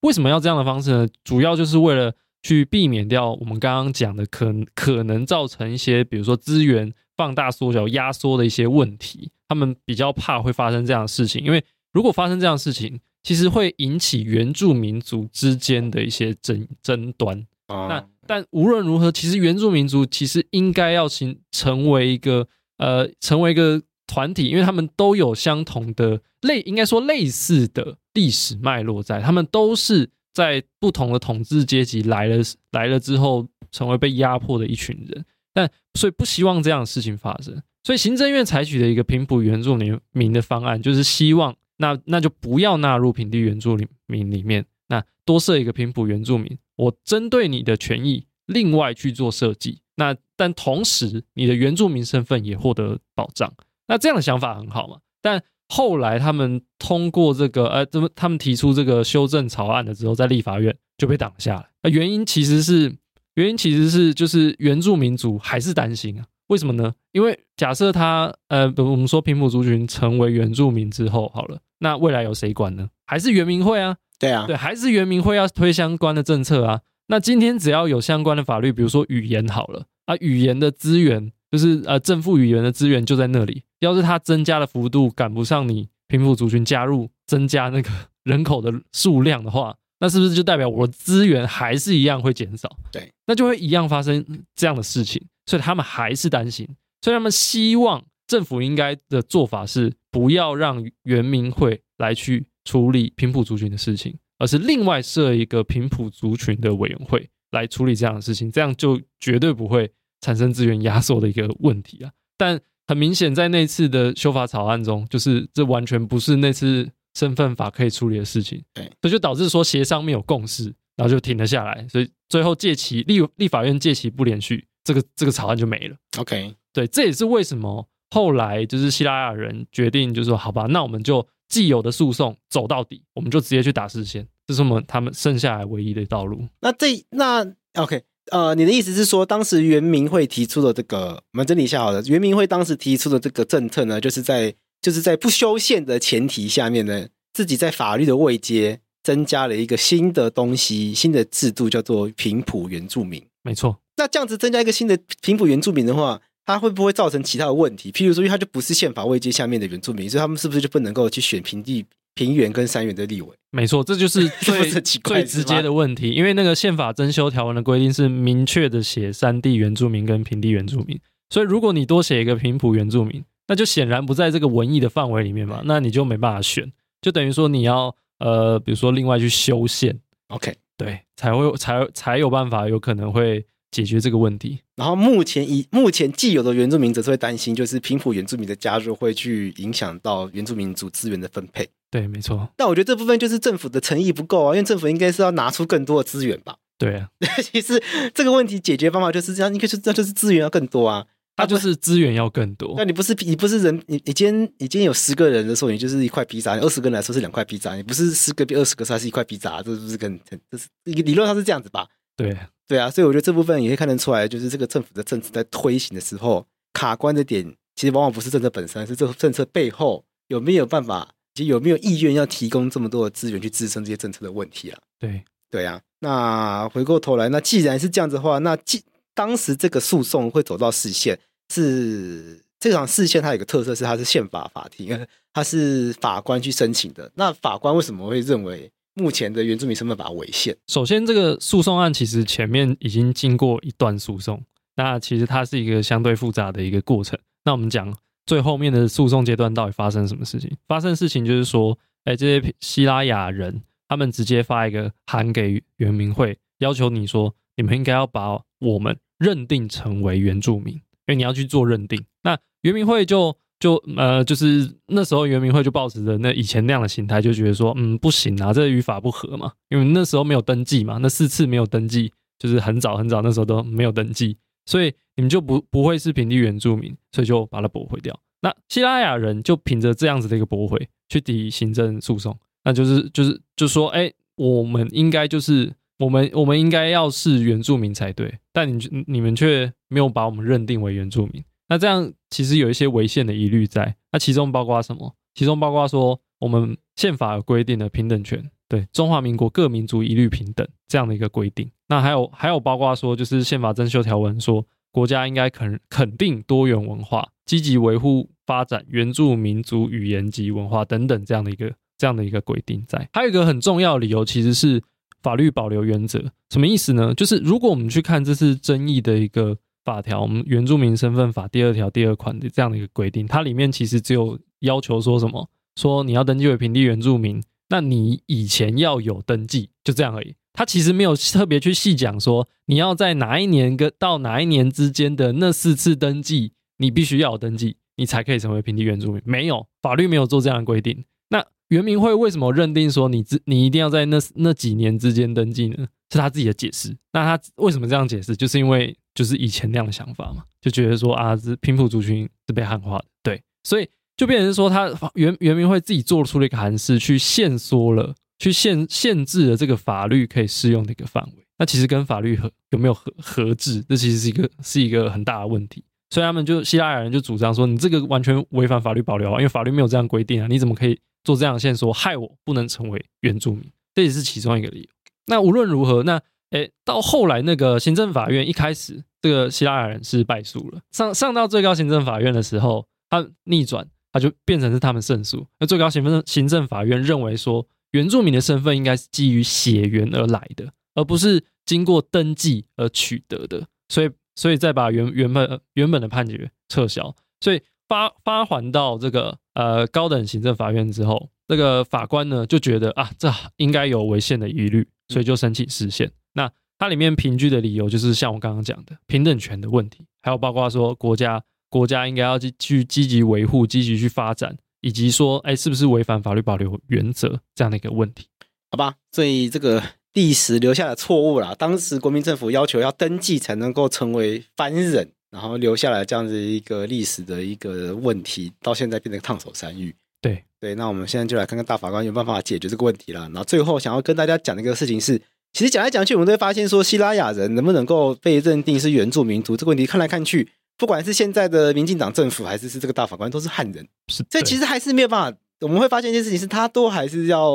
那为什么要这样的方式呢？主要就是为了去避免掉我们刚刚讲的可可能造成一些，比如说资源放大、缩小、压缩的一些问题。他们比较怕会发生这样的事情，因为如果发生这样的事情，其实会引起原住民族之间的一些争争端。啊、那但无论如何，其实原住民族其实应该要成成为一个呃成为一个团体，因为他们都有相同的类，应该说类似的历史脉络在，他们都是在不同的统治阶级来了来了之后，成为被压迫的一群人。但所以不希望这样的事情发生。所以行政院采取的一个平埔原住民民的方案，就是希望那那就不要纳入平地原住民里面，那多设一个平埔原住民，我针对你的权益另外去做设计。那但同时你的原住民身份也获得保障。那这样的想法很好嘛？但后来他们通过这个呃，怎么他们提出这个修正草案的时候，在立法院就被挡下来。那原因其实是原因其实是就是原住民族还是担心啊。为什么呢？因为假设他呃，我们说平埔族群成为原住民之后，好了，那未来有谁管呢？还是原民会啊？对啊，对，还是原民会要推相关的政策啊。那今天只要有相关的法律，比如说语言好了啊，语言的资源就是呃，正负语言的资源就在那里。要是它增加的幅度赶不上你贫富族群加入增加那个人口的数量的话，那是不是就代表我的资源还是一样会减少？对，那就会一样发生这样的事情。所以他们还是担心，所以他们希望政府应该的做法是不要让原民会来去处理贫富族群的事情，而是另外设一个贫富族群的委员会来处理这样的事情，这样就绝对不会产生资源压缩的一个问题啊。但很明显，在那次的修法草案中，就是这完全不是那次身份法可以处理的事情，对，所以就导致说协商没有共识，然后就停了下来，所以最后借期立立法院借期不连续。这个这个草案就没了。OK，对，这也是为什么后来就是希拉雅人决定，就是说，好吧，那我们就既有的诉讼走到底，我们就直接去打事先，这是我们他们剩下来唯一的道路。那这那 OK，呃，你的意思是说，当时原民会提出的这个，我们整理一下好了，原民会当时提出的这个政策呢，就是在就是在不修宪的前提下面呢，自己在法律的位阶增加了一个新的东西，新的制度，叫做平埔原住民。没错。那这样子增加一个新的平埔原住民的话，它会不会造成其他的问题？譬如说，因为它就不是宪法位阶下面的原住民，所以他们是不是就不能够去选平地平原跟山原的立委。没错，这就是 最最直接的问题，因为那个宪法征修条文的规定是明确的写山地原住民跟平地原住民，所以如果你多写一个平埔原住民，那就显然不在这个文艺的范围里面嘛，那你就没办法选，就等于说你要呃，比如说另外去修宪，OK，对，才会才才有办法有可能会解决这个问题。然后目前以目前既有的原住民则是会担心，就是平埔原住民的加入会去影响到原住民族资源的分配。对，没错。但我觉得这部分就是政府的诚意不够啊，因为政府应该是要拿出更多的资源吧。对啊，其实这个问题解决方法就是这样，应该是那就是资源要更多啊。他就是资源要更多。那你不是你不是人，你你今天你今天有十个人的时候，你就是一块披萨；二十个人来说是两块披萨。你不是十个比二十个它是一块披萨，这是不是跟这是理论上是这样子吧？对对啊，所以我觉得这部分也可以看得出来，就是这个政府的政策在推行的时候，卡关的点其实往往不是政策本身，是这个政策背后有没有办法。有没有意愿要提供这么多的资源去支撑这些政策的问题啊？对对啊，那回过头来，那既然是这样子的话，那既当时这个诉讼会走到视线，是这场视线它有个特色是它是宪法法庭，它是法官去申请的。那法官为什么会认为目前的原住民身份法违宪？首先，这个诉讼案其实前面已经经过一段诉讼，那其实它是一个相对复杂的一个过程。那我们讲。最后面的诉讼阶段到底发生什么事情？发生事情就是说，哎，这些西拉雅人他们直接发一个函给原民会，要求你说，你们应该要把我们认定成为原住民，因为你要去做认定。那原民会就就呃，就是那时候原民会就抱持着那以前那样的心态，就觉得说，嗯，不行啊，这与法不合嘛，因为那时候没有登记嘛，那四次没有登记，就是很早很早那时候都没有登记。所以你们就不不会是平地原住民，所以就把它驳回掉。那希拉雅人就凭着这样子的一个驳回去提行政诉讼，那就是就是就说，哎、我们应该就是我们我们应该要是原住民才对，但你你们却没有把我们认定为原住民。那这样其实有一些违宪的疑虑在。那其中包括什么？其中包括说，我们宪法有规定的平等权，对中华民国各民族一律平等这样的一个规定。那还有还有包括说，就是宪法增修条文说，国家应该肯肯定多元文化，积极维护发展原住民族语言及文化等等这样的一个这样的一个规定在。还有一个很重要的理由，其实是法律保留原则。什么意思呢？就是如果我们去看这次争议的一个法条，我们原住民身份法第二条第二款的这样的一个规定，它里面其实只有要求说什么，说你要登记为平地原住民。那你以前要有登记，就这样而已。他其实没有特别去细讲说，你要在哪一年跟到哪一年之间的那四次登记，你必须要有登记，你才可以成为平地原住民。没有，法律没有做这样的规定。那原民会为什么认定说你你一定要在那那几年之间登记呢？是他自己的解释。那他为什么这样解释？就是因为就是以前那样的想法嘛，就觉得说啊，这平埔族群是被汉化的，对，所以。就变成说，他原原民会自己做出了一个函释，去限缩了，去限限制了这个法律可以适用的一个范围。那其实跟法律合有没有合合制，这其实是一个是一个很大的问题。所以他们就希拉雅人就主张说，你这个完全违反法律保留啊，因为法律没有这样规定啊，你怎么可以做这样的限缩，害我不能成为原住民？这也是其中一个理由。那无论如何，那诶到后来那个行政法院一开始，这个希拉雅人是败诉了，上上到最高行政法院的时候，他逆转。他就变成是他们胜诉。那最高行政行政法院认为说，原住民的身份应该是基于血缘而来的，而不是经过登记而取得的。所以，所以再把原原本原本的判决撤销。所以发发还到这个呃高等行政法院之后，这个法官呢就觉得啊，这应该有违宪的疑虑，所以就申请释宪。那它里面凭据的理由就是像我刚刚讲的平等权的问题，还有包括说国家。国家应该要去去积极维护、积极去发展，以及说，哎，是不是违反法律保留原则这样的一个问题？好吧，所以这个历史留下的错误啦，当时国民政府要求要登记才能够成为番人，然后留下来这样子一个历史的一个问题，到现在变成烫手山芋。对对，那我们现在就来看看大法官有办法解决这个问题了。然后最后想要跟大家讲的一个事情是，其实讲来讲去，我们都会发现说，西拉雅人能不能够被认定是原住民族这个问题，看来看去。不管是现在的民进党政府，还是是这个大法官，都是汉人，是，所以其实还是没有办法。我们会发现一件事情，是他都还是要，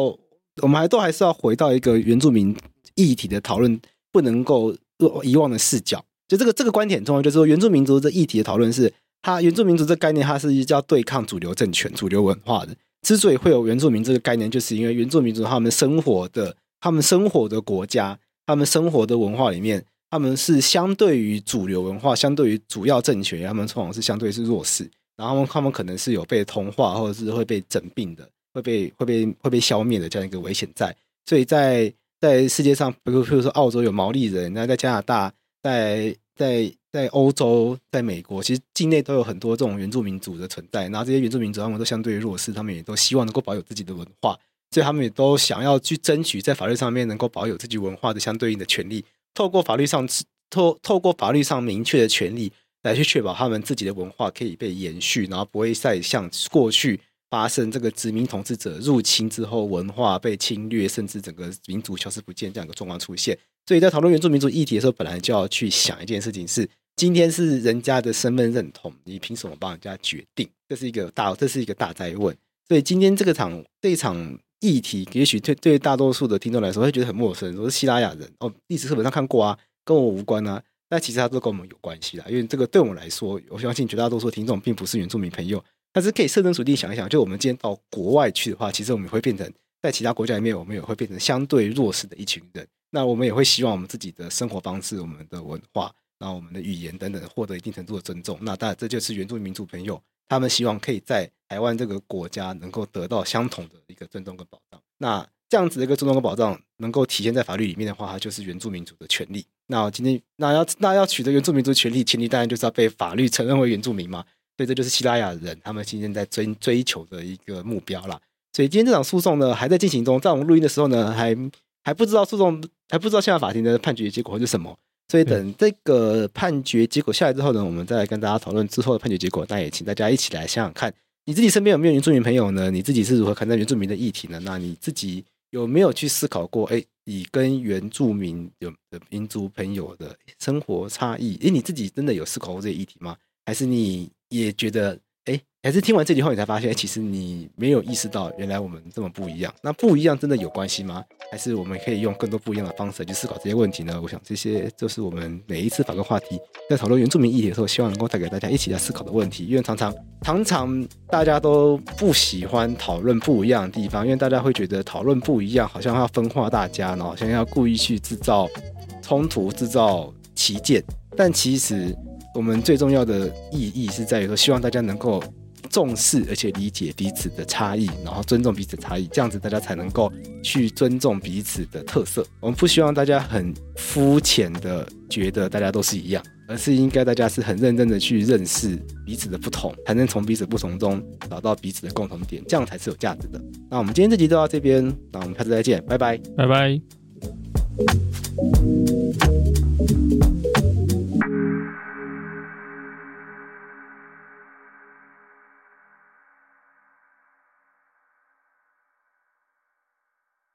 我们还都还是要回到一个原住民议题的讨论，不能够遗忘的视角。就这个这个观点很重要，就是说原住民族这议题的讨论是它原住民族这个概念，它是要对抗主流政权、主流文化的。之所以会有原住民这个概念，就是因为原住民族他们生活的、他们生活的国家、他们生活的文化里面，他们是相对于主流文化、相对于主要政权，他们往往是相对是弱势。然后他们他们可能是有被同化，或者是会被整并的，会被会被会被消灭的这样一个危险在。所以在在世界上，比如比如说澳洲有毛利人，那在加拿大，在在在欧洲，在美国，其实境内都有很多这种原住民族的存在。然后这些原住民族他们都相对于弱势，他们也都希望能够保有自己的文化，所以他们也都想要去争取在法律上面能够保有自己文化的相对应的权利。透过法律上透透过法律上明确的权利来去确保他们自己的文化可以被延续，然后不会再像过去发生这个殖民统治者入侵之后文化被侵略，甚至整个民族消失不见这样一个状况出现。所以在讨论原住民族议题的时候，本来就要去想一件事情是：今天是人家的身份认同，你凭什么帮人家决定？这是一个大，这是一个大哉问。所以今天这个场这一场议题，也许对对大多数的听众来说会觉得很陌生。我是西拉雅人哦，历史课本上看过啊，跟我无关啊。但其实它都跟我们有关系啦，因为这个对我们来说，我相信绝大多数听众并不是原住民朋友。但是可以设身处地想一想，就我们今天到国外去的话，其实我们会变成在其他国家里面，我们也会变成相对弱势的一群人。那我们也会希望我们自己的生活方式、我们的文化、然后我们的语言等等获得一定程度的尊重。那当然，这就是原住民族朋友他们希望可以在台湾这个国家能够得到相同的一个尊重跟保障。那这样子的一个尊重跟保障能够体现在法律里面的话，它就是原住民族的权利。那今天那要那要取得原住民族权利，前提当然就是要被法律承认为原住民嘛。所以这就是西拉雅人他们今天在追追求的一个目标啦。所以今天这场诉讼呢还在进行中，在我们录音的时候呢还。还不知道诉讼还不知道现在法庭的判决结果是什么，所以等这个判决结果下来之后呢，我们再来跟大家讨论之后的判决结果。那也请大家一起来想想看，你自己身边有没有原住民朋友呢？你自己是如何看待原住民的议题呢？那你自己有没有去思考过？哎，你跟原住民有的民族朋友的生活差异？哎，你自己真的有思考过这些议题吗？还是你也觉得？哎，还是听完这句话你才发现，哎，其实你没有意识到，原来我们这么不一样。那不一样真的有关系吗？还是我们可以用更多不一样的方式去思考这些问题呢？我想这些就是我们每一次法科话题在讨论原住民议题的时候，希望能够带给大家一起来思考的问题。因为常常常常大家都不喜欢讨论不一样的地方，因为大家会觉得讨论不一样好像要分化大家，然后好像要故意去制造冲突、制造歧见。但其实。我们最重要的意义是在于说，希望大家能够重视而且理解彼此的差异，然后尊重彼此的差异，这样子大家才能够去尊重彼此的特色。我们不希望大家很肤浅的觉得大家都是一样，而是应该大家是很认真的去认识彼此的不同，才能从彼此不同中找到彼此的共同点，这样才是有价值的。那我们今天这集就到这边，那我们下次再见，拜拜，拜拜。